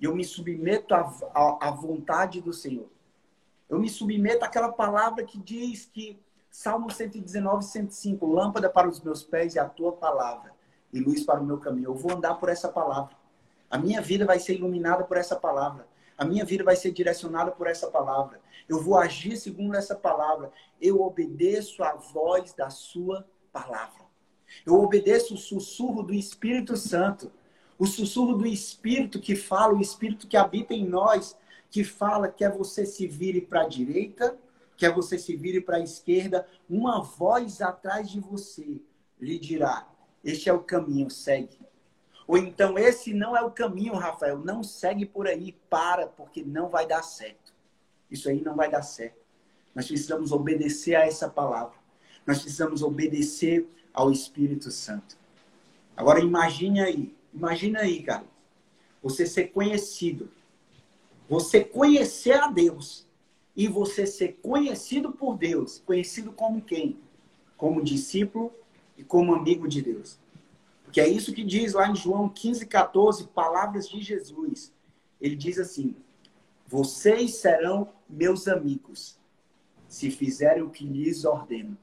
S2: Eu me submeto à, à, à vontade do Senhor. Eu me submeto àquela palavra que diz que Salmo 119, 105. Lâmpada para os meus pés e a tua palavra, e luz para o meu caminho. Eu vou andar por essa palavra. A minha vida vai ser iluminada por essa palavra. A minha vida vai ser direcionada por essa palavra. Eu vou agir segundo essa palavra. Eu obedeço à voz da sua palavra. Eu obedeço o sussurro do Espírito Santo. O sussurro do Espírito que fala, o Espírito que habita em nós, que fala que é você se vire para a direita quer você se vire para a esquerda, uma voz atrás de você lhe dirá: Este é o caminho, segue. Ou então, esse não é o caminho, Rafael, não segue por aí, para, porque não vai dar certo. Isso aí não vai dar certo. Nós precisamos obedecer a essa palavra. Nós precisamos obedecer ao Espírito Santo. Agora imagine aí, imagine aí, cara, você ser conhecido, você conhecer a Deus e você ser conhecido por Deus. Conhecido como quem? Como discípulo e como amigo de Deus. Porque é isso que diz lá em João 15, 14, palavras de Jesus. Ele diz assim: Vocês serão meus amigos, se fizerem o que lhes ordeno.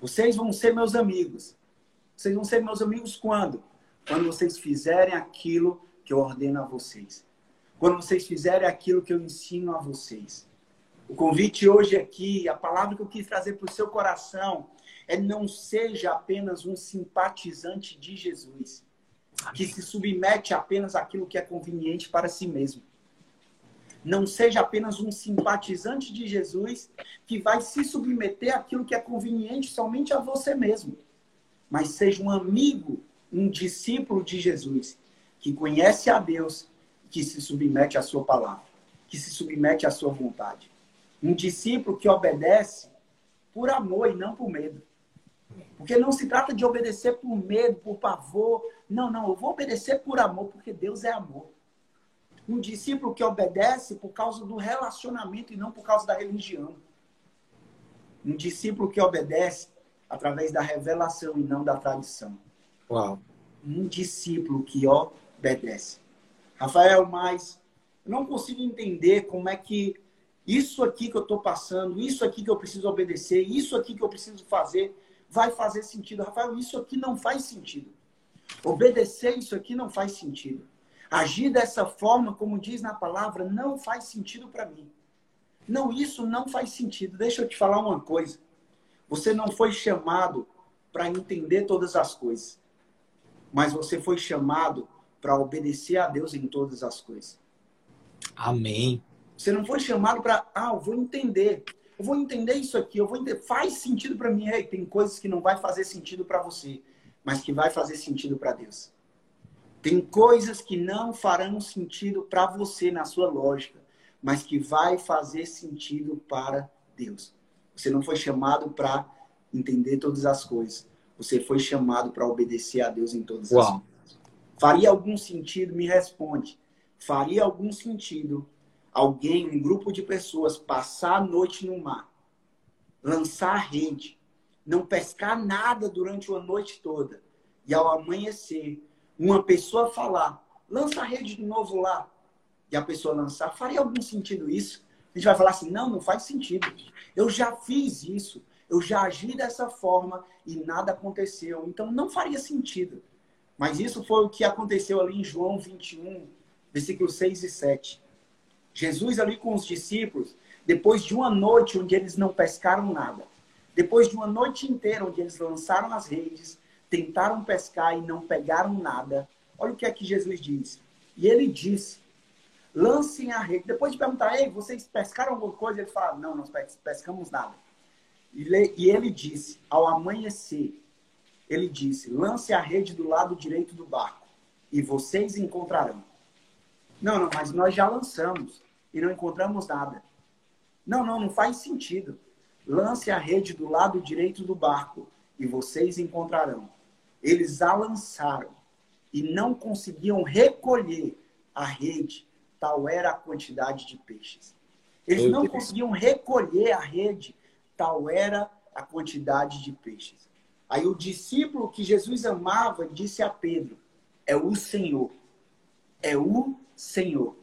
S2: Vocês vão ser meus amigos. Vocês vão ser meus amigos quando? Quando vocês fizerem aquilo que eu ordeno a vocês. Quando vocês fizerem aquilo que eu ensino a vocês. O convite hoje aqui, a palavra que eu quis trazer para o seu coração é não seja apenas um simpatizante de Jesus. que se submete apenas àquilo que é conveniente para si mesmo. Não seja apenas um simpatizante de Jesus que vai se submeter àquilo que é conveniente somente a você mesmo, mas seja um amigo, um discípulo de Jesus que conhece a Deus, que se submete à sua palavra, que se submete à sua vontade. Um discípulo que obedece por amor e não por medo. Porque não se trata de obedecer por medo, por pavor. Não, não, eu vou obedecer por amor, porque Deus é amor. Um discípulo que obedece por causa do relacionamento e não por causa da religião. Um discípulo que obedece através da revelação e não da tradição.
S1: Uau.
S2: Um discípulo que obedece. Rafael, mas eu não consigo entender como é que isso aqui que eu estou passando, isso aqui que eu preciso obedecer, isso aqui que eu preciso fazer, vai fazer sentido. Rafael, isso aqui não faz sentido. Obedecer isso aqui não faz sentido. Agir dessa forma, como diz na palavra, não faz sentido para mim. Não, isso não faz sentido. Deixa eu te falar uma coisa. Você não foi chamado para entender todas as coisas, mas você foi chamado para obedecer a Deus em todas as coisas.
S1: Amém.
S2: Você não foi chamado para, ah, eu vou entender. Eu vou entender isso aqui, eu vou entender. Faz sentido para mim. Hey, tem coisas que não vai fazer sentido para você, mas que vai fazer sentido para Deus. Tem coisas que não farão sentido para você na sua lógica, mas que vai fazer sentido para Deus. Você não foi chamado para entender todas as coisas. Você foi chamado para obedecer a Deus em todas Uau. as coisas. Faria algum sentido? Me responde. Faria algum sentido alguém, um grupo de pessoas passar a noite no mar, lançar a rede, não pescar nada durante uma noite toda e ao amanhecer uma pessoa falar, lança a rede de novo lá, e a pessoa lançar, faria algum sentido isso? A gente vai falar assim, não, não faz sentido. Eu já fiz isso, eu já agi dessa forma e nada aconteceu. Então não faria sentido. Mas isso foi o que aconteceu ali em João 21, versículos 6 e 7. Jesus ali com os discípulos, depois de uma noite onde eles não pescaram nada, depois de uma noite inteira onde eles lançaram as redes, tentaram pescar e não pegaram nada. Olha o que é que Jesus diz. E ele disse: lancem a rede. Depois de perguntar, ei, vocês pescaram alguma coisa? Ele fala: não, não pescamos nada. E ele disse: ao amanhecer, ele disse: lance a rede do lado direito do barco e vocês encontrarão. Não, não, mas nós já lançamos e não encontramos nada. Não, não, não faz sentido. Lance a rede do lado direito do barco e vocês encontrarão. Eles a lançaram e não conseguiam recolher a rede, tal era a quantidade de peixes. Eles não conseguiam recolher a rede, tal era a quantidade de peixes. Aí o discípulo que Jesus amava disse a Pedro: É o Senhor. É o Senhor.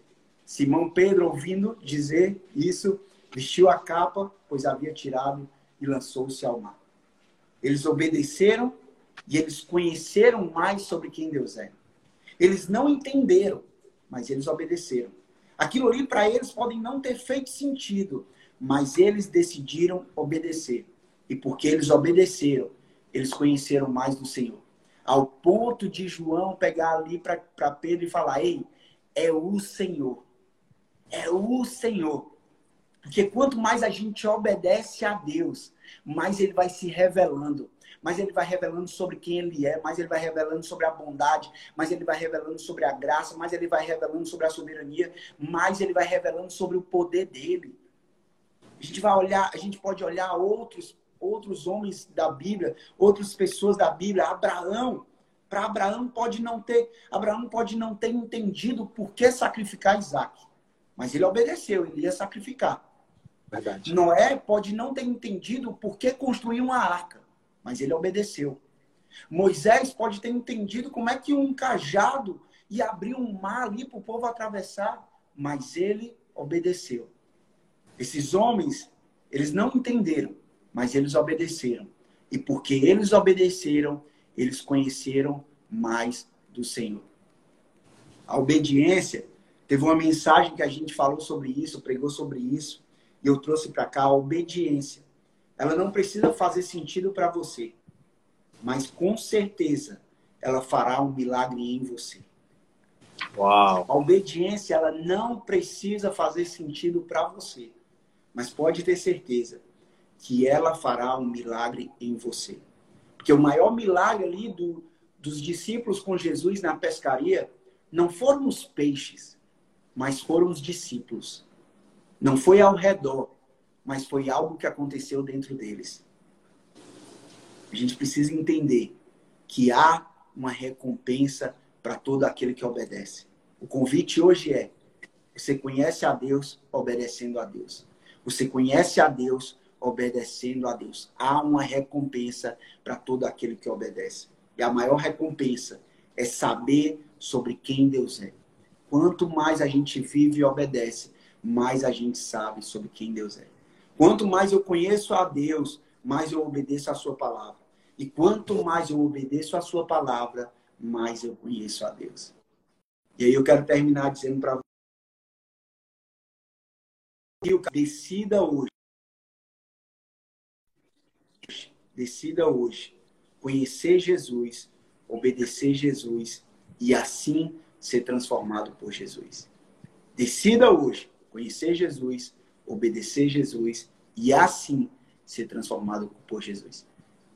S2: Simão Pedro, ouvindo dizer isso, vestiu a capa, pois havia tirado, e lançou-se ao mar. Eles obedeceram e eles conheceram mais sobre quem Deus é. Eles não entenderam, mas eles obedeceram. Aquilo ali para eles podem não ter feito sentido, mas eles decidiram obedecer. E porque eles obedeceram, eles conheceram mais do Senhor. Ao ponto de João pegar ali para Pedro e falar: Ei, é o Senhor. É o Senhor. Porque quanto mais a gente obedece a Deus, mais ele vai se revelando mas ele vai revelando sobre quem ele é, mais ele vai revelando sobre a bondade, mais ele vai revelando sobre a graça, mais ele vai revelando sobre a soberania, mais ele vai revelando sobre o poder dele. A gente vai olhar, a gente pode olhar outros outros homens da Bíblia, outras pessoas da Bíblia, Abraão, para Abraão pode não ter, Abraão pode não ter entendido por que sacrificar Isaac, mas ele obedeceu, ele ia sacrificar. Verdade. Noé pode não ter entendido por que construir uma arca, mas ele obedeceu. Moisés pode ter entendido como é que um cajado ia abrir um mar ali para o povo atravessar, mas ele obedeceu. Esses homens, eles não entenderam, mas eles obedeceram. E porque eles obedeceram, eles conheceram mais do Senhor. A obediência, teve uma mensagem que a gente falou sobre isso, pregou sobre isso, e eu trouxe para cá a obediência ela não precisa fazer sentido para você, mas com certeza ela fará um milagre em você.
S1: Uau.
S2: A obediência ela não precisa fazer sentido para você, mas pode ter certeza que ela fará um milagre em você. Porque o maior milagre ali do, dos discípulos com Jesus na pescaria não foram os peixes, mas foram os discípulos. Não foi ao redor, mas foi algo que aconteceu dentro deles. A gente precisa entender que há uma recompensa para todo aquele que obedece. O convite hoje é: você conhece a Deus obedecendo a Deus. Você conhece a Deus obedecendo a Deus. Há uma recompensa para todo aquele que obedece. E a maior recompensa é saber sobre quem Deus é. Quanto mais a gente vive e obedece, mais a gente sabe sobre quem Deus é. Quanto mais eu conheço a Deus, mais eu obedeço a sua palavra. E quanto mais eu obedeço a sua palavra, mais eu conheço a Deus. E aí eu quero terminar dizendo para você, decida hoje. Decida hoje conhecer Jesus, obedecer Jesus e assim ser transformado por Jesus. Decida hoje conhecer Jesus, obedecer Jesus e assim ser transformado por Jesus.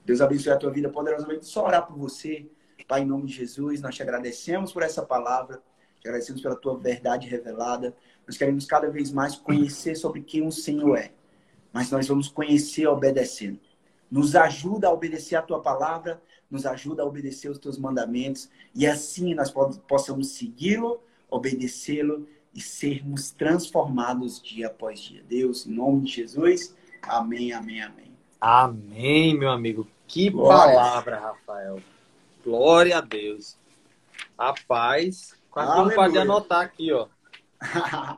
S2: Deus abençoe a tua vida poderosamente. Só orar por você. Pai, em nome de Jesus, nós te agradecemos por essa palavra, te agradecemos pela tua verdade revelada. Nós queremos cada vez mais conhecer sobre quem o Senhor é, mas nós vamos conhecer obedecendo. Nos ajuda a obedecer a tua palavra, nos ajuda a obedecer os teus mandamentos e assim nós possamos segui-lo, obedecê-lo e sermos transformados dia após dia. Deus, em nome de Jesus, amém, amém, amém.
S1: Amém, meu amigo. Que Glória. palavra, Rafael. Glória a Deus. Rapaz, quase pode anotar aqui, ó.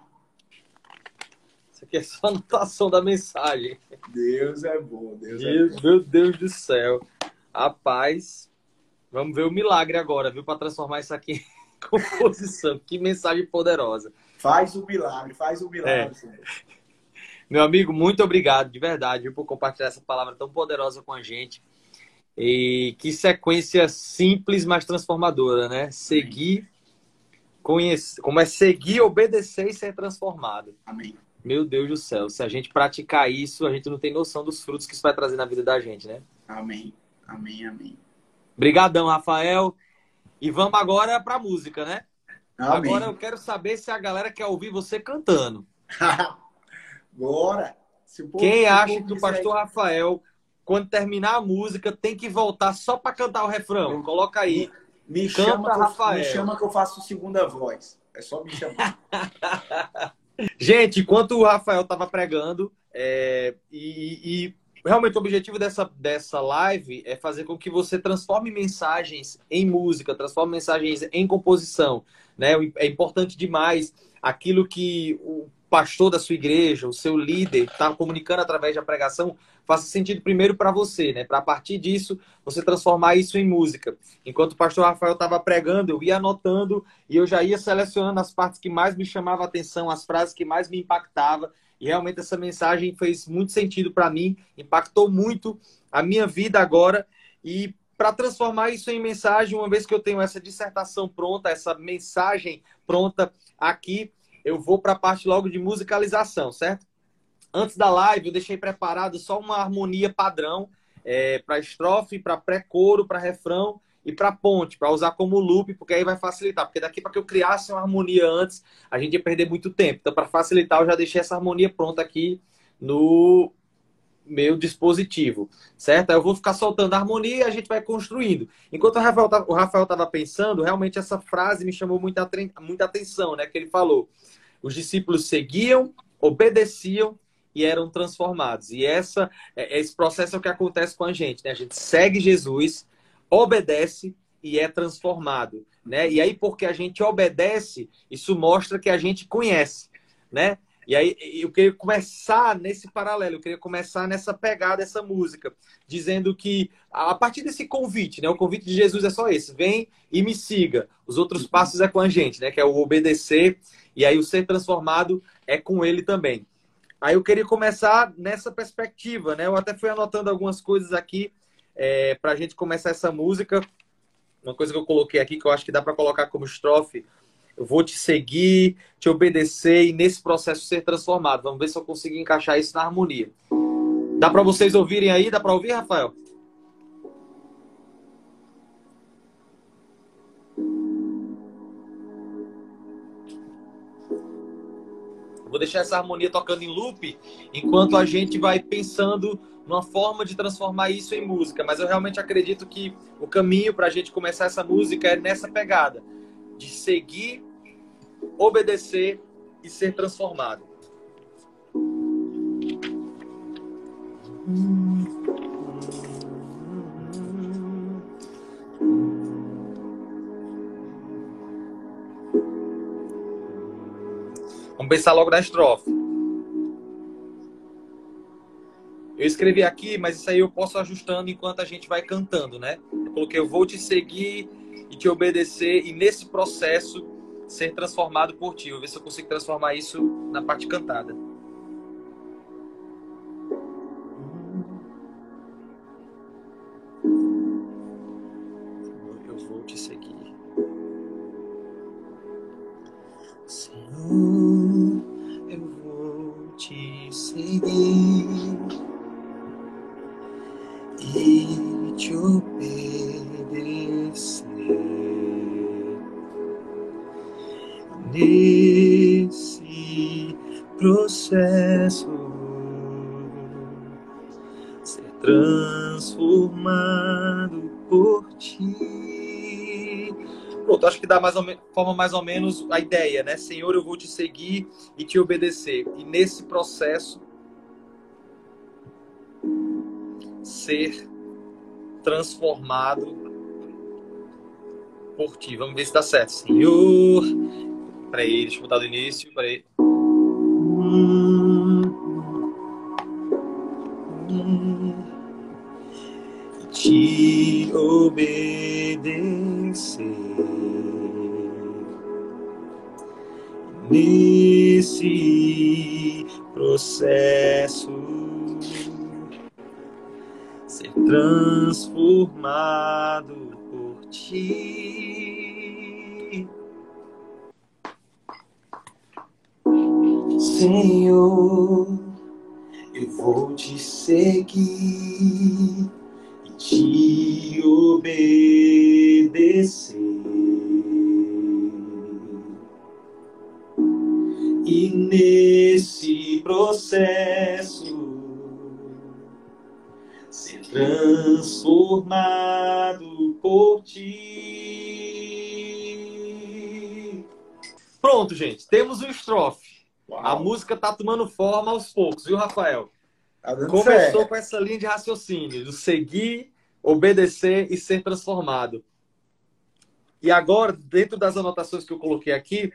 S1: Isso aqui é só anotação da mensagem.
S2: Deus é bom, Deus,
S1: Deus
S2: é
S1: bom. Meu Deus do céu. Rapaz, vamos ver o milagre agora, viu? Para transformar isso aqui em composição. que mensagem poderosa.
S2: Faz o milagre, faz o milagre. É.
S1: Meu amigo, muito obrigado, de verdade, por compartilhar essa palavra tão poderosa com a gente. E que sequência simples, mas transformadora, né? Seguir, conhecer, como é seguir, obedecer e ser transformado.
S2: Amém.
S1: Meu Deus do céu, se a gente praticar isso, a gente não tem noção dos frutos que isso vai trazer na vida da gente, né?
S2: Amém. Amém, amém.
S1: Obrigadão, Rafael. E vamos agora para a música, né?
S2: Amém.
S1: Agora eu quero saber se a galera quer ouvir você cantando.
S2: Bora!
S1: Quem acha que o pastor aí... Rafael, quando terminar a música, tem que voltar só para cantar o refrão? Coloca aí.
S2: Me, me chama, Rafael. me chama que eu faço segunda voz. É só me chamar.
S1: Gente, enquanto o Rafael estava pregando, é, e, e, realmente o objetivo dessa, dessa live é fazer com que você transforme mensagens em música, transforme mensagens em composição. Né? É importante demais aquilo que o pastor da sua igreja, o seu líder, está comunicando através da pregação, faça sentido primeiro para você, né? Para a partir disso você transformar isso em música. Enquanto o pastor Rafael estava pregando, eu ia anotando e eu já ia selecionando as partes que mais me chamavam a atenção, as frases que mais me impactavam. E realmente essa mensagem fez muito sentido para mim, impactou muito a minha vida agora. E para transformar isso em mensagem, uma vez que eu tenho essa dissertação pronta, essa mensagem pronta aqui, eu vou para a parte logo de musicalização, certo? Antes da live, eu deixei preparado só uma harmonia padrão é, para estrofe, para pré-coro, para refrão e para ponte, para usar como loop, porque aí vai facilitar. Porque daqui para que eu criasse uma harmonia antes, a gente ia perder muito tempo. Então, para facilitar, eu já deixei essa harmonia pronta aqui no meu dispositivo, certo? Aí eu vou ficar soltando a harmonia e a gente vai construindo. Enquanto o Rafael estava pensando, realmente essa frase me chamou muita, muita atenção, né? Que ele falou: os discípulos seguiam, obedeciam e eram transformados. E essa, é, esse processo é o que acontece com a gente, né? A gente segue Jesus, obedece e é transformado, né? E aí porque a gente obedece, isso mostra que a gente conhece, né? E aí eu queria começar nesse paralelo, eu queria começar nessa pegada, essa música, dizendo que a partir desse convite, né? O convite de Jesus é só esse: vem e me siga. Os outros passos é com a gente, né? Que é o obedecer e aí o ser transformado é com ele também. Aí eu queria começar nessa perspectiva, né? Eu até fui anotando algumas coisas aqui é, para a gente começar essa música. uma coisa que eu coloquei aqui que eu acho que dá para colocar como estrofe. Eu vou te seguir, te obedecer e nesse processo ser transformado. Vamos ver se eu consigo encaixar isso na harmonia. Dá para vocês ouvirem aí? Dá para ouvir, Rafael? Vou deixar essa harmonia tocando em loop enquanto a gente vai pensando numa forma de transformar isso em música. Mas eu realmente acredito que o caminho para a gente começar essa música é nessa pegada de seguir, obedecer e ser transformado. Vamos pensar logo na estrofe. Eu escrevi aqui, mas isso aí eu posso ajustando enquanto a gente vai cantando, né? Eu coloquei, eu vou te seguir e te obedecer, e nesse processo ser transformado por ti. Vou ver se eu consigo transformar isso na parte cantada. Eu vou te seguir. Senhor, ser transformado por ti. Pronto, acho que dá mais ou forma mais ou menos a ideia, né? Senhor, eu vou te seguir e te obedecer. E nesse processo ser transformado por ti. Vamos ver se dá certo. Senhor. Peraí, deixa eu botar do início. Peraí. Te obedecer nesse processo ser transformado por ti. Senhor, eu vou te seguir te obedecer. E nesse processo ser transformado por ti. Pronto, gente, temos o estrofe. Uau. A música tá tomando forma aos poucos, viu, Rafael? Tá Começou certo. com essa linha de raciocínio, do seguir, obedecer e ser transformado. E agora, dentro das anotações que eu coloquei aqui,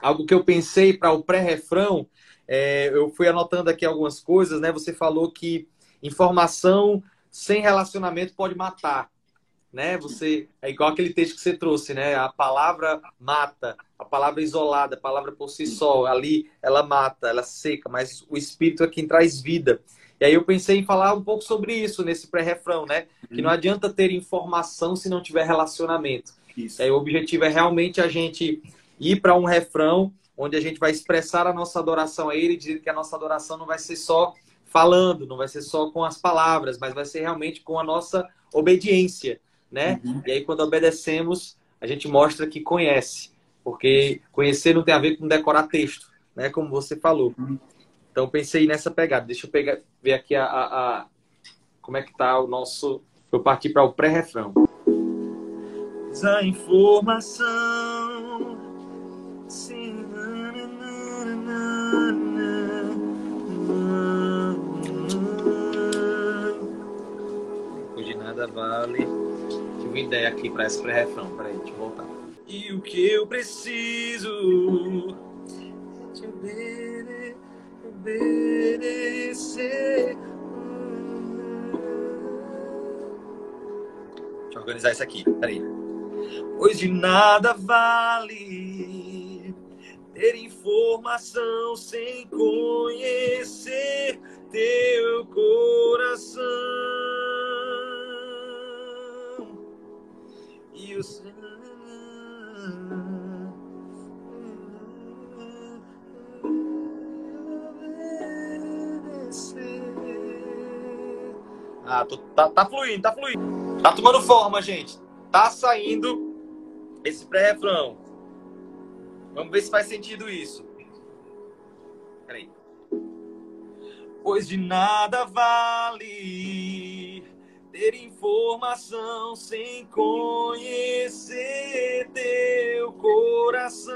S1: algo que eu pensei para o pré-refrão, é, eu fui anotando aqui algumas coisas, né? Você falou que informação sem relacionamento pode matar, né? Você é igual aquele texto que você trouxe, né? A palavra mata, a palavra isolada, a palavra por si só, ali ela mata, ela seca, mas o espírito é quem traz vida. E aí eu pensei em falar um pouco sobre isso nesse pré-refrão, né? Que não adianta ter informação se não tiver relacionamento. Isso. Aí o objetivo é realmente a gente ir para um refrão onde a gente vai expressar a nossa adoração a Ele, dizendo que a nossa adoração não vai ser só falando, não vai ser só com as palavras, mas vai ser realmente com a nossa obediência, né? Uhum. E aí quando obedecemos, a gente mostra que conhece, porque conhecer não tem a ver com decorar texto, né? Como você falou. Uhum. Então pensei nessa pegada. Deixa eu pegar, ver aqui a, a, a como é que tá o nosso. Eu parti para o pré-refrão. A informação. Sim. nada vale. Tive uma ideia aqui para esse pré-refrão. Peraí, deixa eu voltar. E o que eu preciso te obede obedecer. Deixa eu organizar isso aqui. Peraí. Pois de nada vale ter informação sem conhecer teu coração que o Senhor. Ah, tô, tá, tá fluindo, tá fluindo. Tá tomando forma, gente. Tá saindo esse pré-refrão. Vamos ver se faz sentido isso. Peraí. Pois de nada vale ter informação sem conhecer teu coração.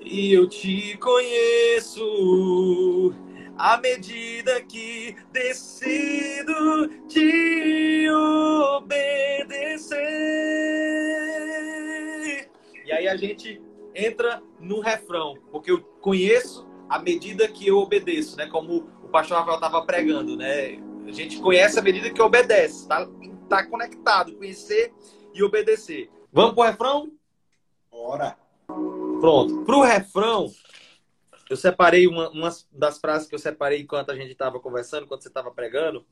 S1: E eu te conheço à medida que decido te obedecer. E aí a gente entra no refrão, porque eu conheço à medida que eu obedeço, né? Como o pastor Rafael estava pregando, né? A gente conhece à medida que obedece, tá, tá conectado, conhecer e obedecer. Vamos pro refrão?
S2: Bora!
S1: Pronto. Pro refrão, eu separei uma, uma das frases que eu separei enquanto a gente estava conversando, enquanto você estava pregando.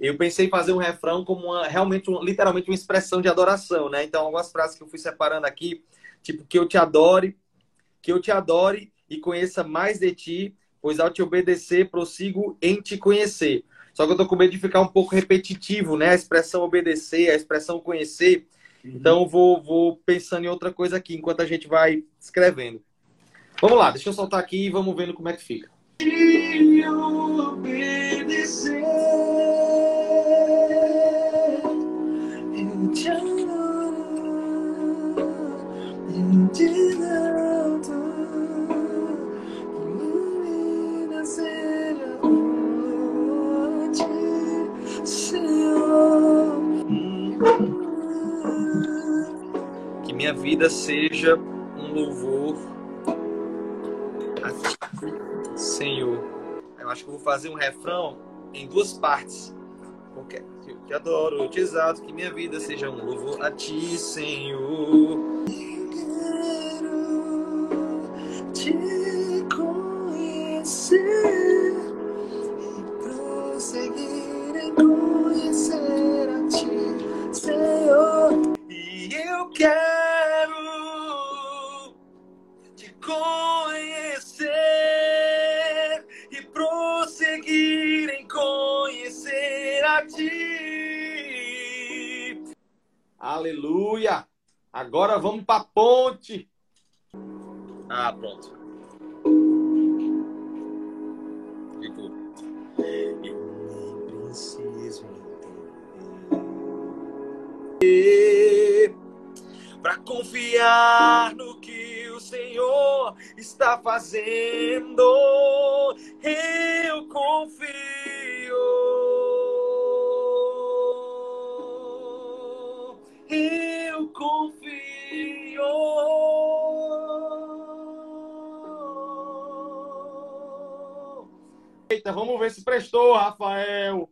S1: Eu pensei em fazer um refrão como uma, realmente, um, literalmente uma expressão de adoração, né? Então, algumas frases que eu fui separando aqui, tipo, que eu te adore, que eu te adore e conheça mais de ti, pois ao te obedecer, prossigo em te conhecer. Só que eu tô com medo de ficar um pouco repetitivo, né? A expressão obedecer, a expressão conhecer. Uhum. Então, vou, vou pensando em outra coisa aqui enquanto a gente vai escrevendo. Vamos lá, deixa eu soltar aqui e vamos vendo como é que fica. Que minha vida seja um louvor Senhor. Eu acho que eu vou fazer um refrão em duas partes. Porque eu te adoro, eu te exalto, que minha vida seja um louvor a ti, Senhor. Quero te Aleluia! Agora vamos para a ponte. Ah, pronto. Ficou. Eu preciso entender para confiar no que o Senhor está fazendo. Eu confio. Eu confio. Eita, vamos ver se prestou, Rafael.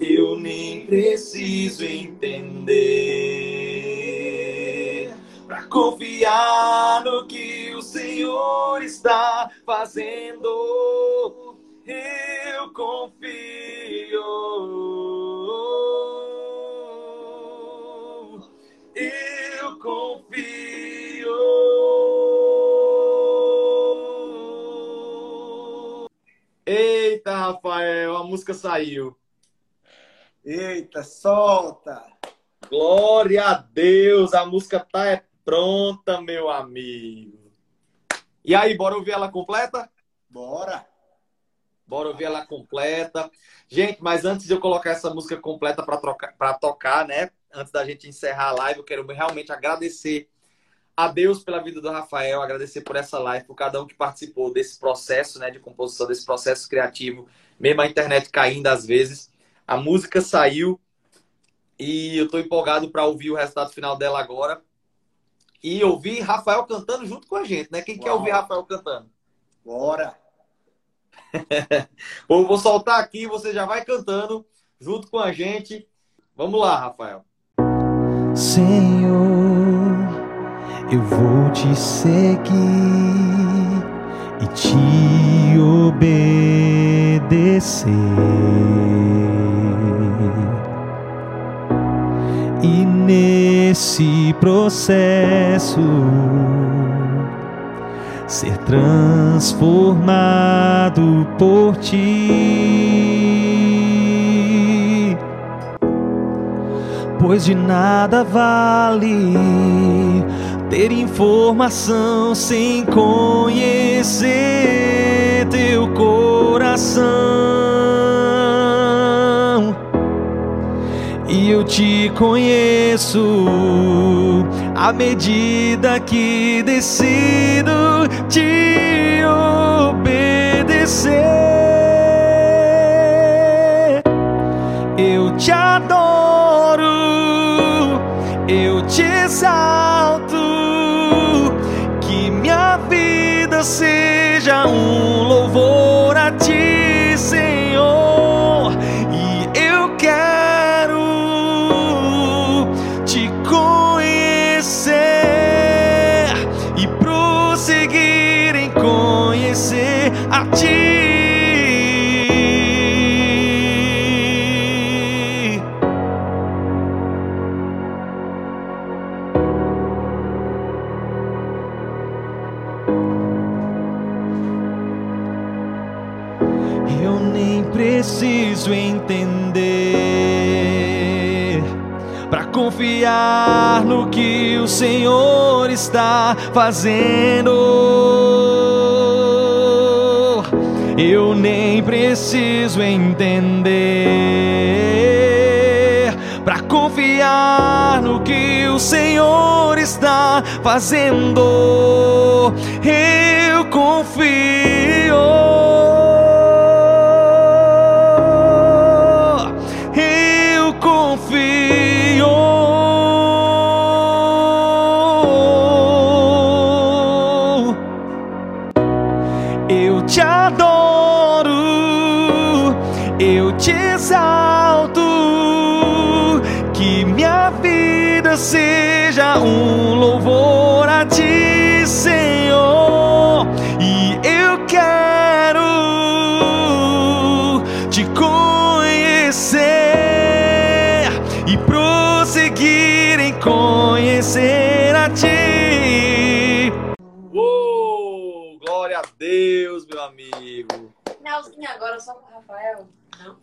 S1: Eu nem preciso entender para confiar no que o Senhor está fazendo. Eu confio. Eita, Rafael, a música saiu.
S2: Eita, solta!
S1: Glória a Deus, a música tá é pronta, meu amigo. E aí, bora ouvir ela completa?
S2: Bora!
S1: Bora ouvir ela completa. Gente, mas antes de eu colocar essa música completa para tocar, né? Antes da gente encerrar a live, eu quero realmente agradecer a Deus pela vida do Rafael, agradecer por essa live, por cada um que participou desse processo né, de composição, desse processo criativo, mesmo a internet caindo às vezes. A música saiu e eu estou empolgado para ouvir o resultado final dela agora. E ouvir Rafael cantando junto com a gente, né? Quem Uau. quer ouvir Rafael cantando?
S2: Bora!
S1: Bom, vou soltar aqui, você já vai cantando junto com a gente. Vamos lá, Rafael.
S3: Senhor eu vou te seguir e te obedecer.
S1: E nesse processo ser transformado por ti. Pois de nada vale ter informação sem conhecer teu coração. E eu te conheço à medida que decido te obedecer. Eu te adoro, eu te exalto, vida seja um louvor a ti, Senhor. Preciso entender para confiar no que o Senhor está fazendo. Eu nem preciso entender para confiar no que o Senhor está fazendo. Eu confio.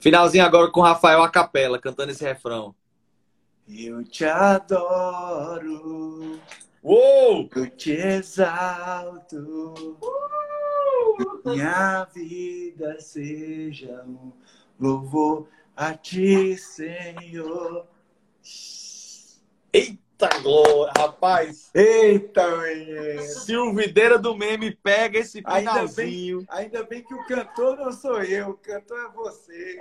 S4: Finalzinho agora com o Rafael
S5: a capela, cantando esse refrão.
S2: Eu te adoro,
S5: Uou!
S2: eu te exalto. Minha vida seja um louvor a ti, Senhor.
S5: Eita glória, rapaz!
S2: Eita, menino.
S5: Silvideira do meme pega esse
S2: Ainda bem,
S5: finalzinho.
S2: ainda bem que o cantor não sou eu, o cantor é você.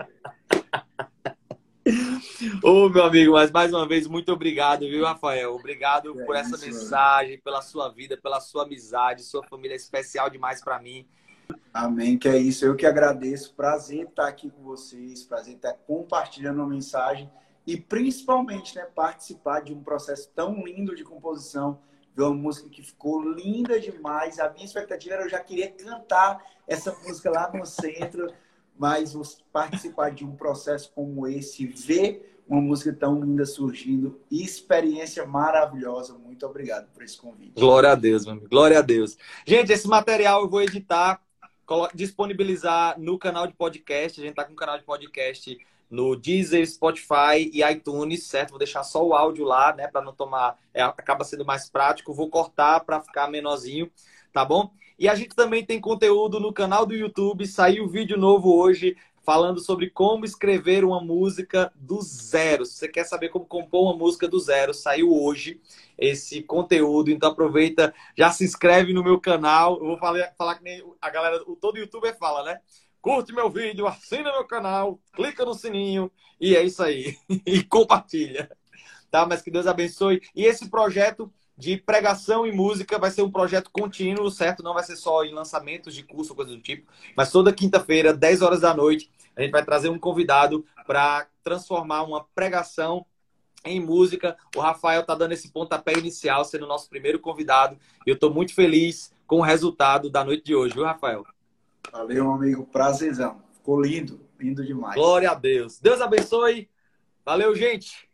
S5: Ô, meu amigo, mas mais uma vez, muito obrigado, viu, Rafael? Obrigado
S2: É
S5: por essa
S2: isso,
S5: mensagem, pela sua vida, pela sua amizade. Sua família é especial demais pra mim.
S2: Amém, que é isso. Eu que agradeço. Prazer estar aqui com vocês, prazer estar compartilhando uma mensagem e principalmente né, participar de um processo tão lindo de composição, de uma música que ficou linda demais. A minha expectativa era eu já queria cantar essa música lá no centro, mas participar de um processo como esse, ver uma música tão linda surgindo, experiência maravilhosa. Muito obrigado por esse convite.
S5: Glória a Deus, meu amigo. Glória a Deus. Gente, esse material eu vou editar, disponibilizar no canal de podcast. A gente tá com um canal de podcast no Deezer, Spotify e iTunes, certo? Vou deixar só o áudio lá, né, para não tomar, é, acaba sendo mais prático. Vou cortar para ficar menorzinho, tá bom? E a gente também tem conteúdo no canal do YouTube. Saiu vídeo novo hoje falando sobre como escrever uma música do zero. Se você quer saber como compor uma música do zero, saiu hoje esse conteúdo. Então aproveita, já se inscreve no meu canal. Eu vou falar, falar que nem a galera, todo youtuber fala, né? Curte meu vídeo, assina meu canal, clica no sininho e é isso aí. e compartilha. Tá? Mas que Deus abençoe. E esse projeto de pregação e música vai ser um projeto contínuo, certo? Não vai ser só em lançamentos de curso, coisa do tipo, mas toda quinta-feira, 10 horas da noite, a gente vai trazer um convidado para transformar uma pregação em música. O Rafael tá dando esse pontapé inicial, sendo o nosso primeiro convidado. Eu estou muito feliz com o resultado da noite de hoje, viu, Rafael?
S2: Valeu, amigo. Prazerzão. Ficou lindo, lindo demais.
S1: Glória a Deus. Deus abençoe. Valeu, gente.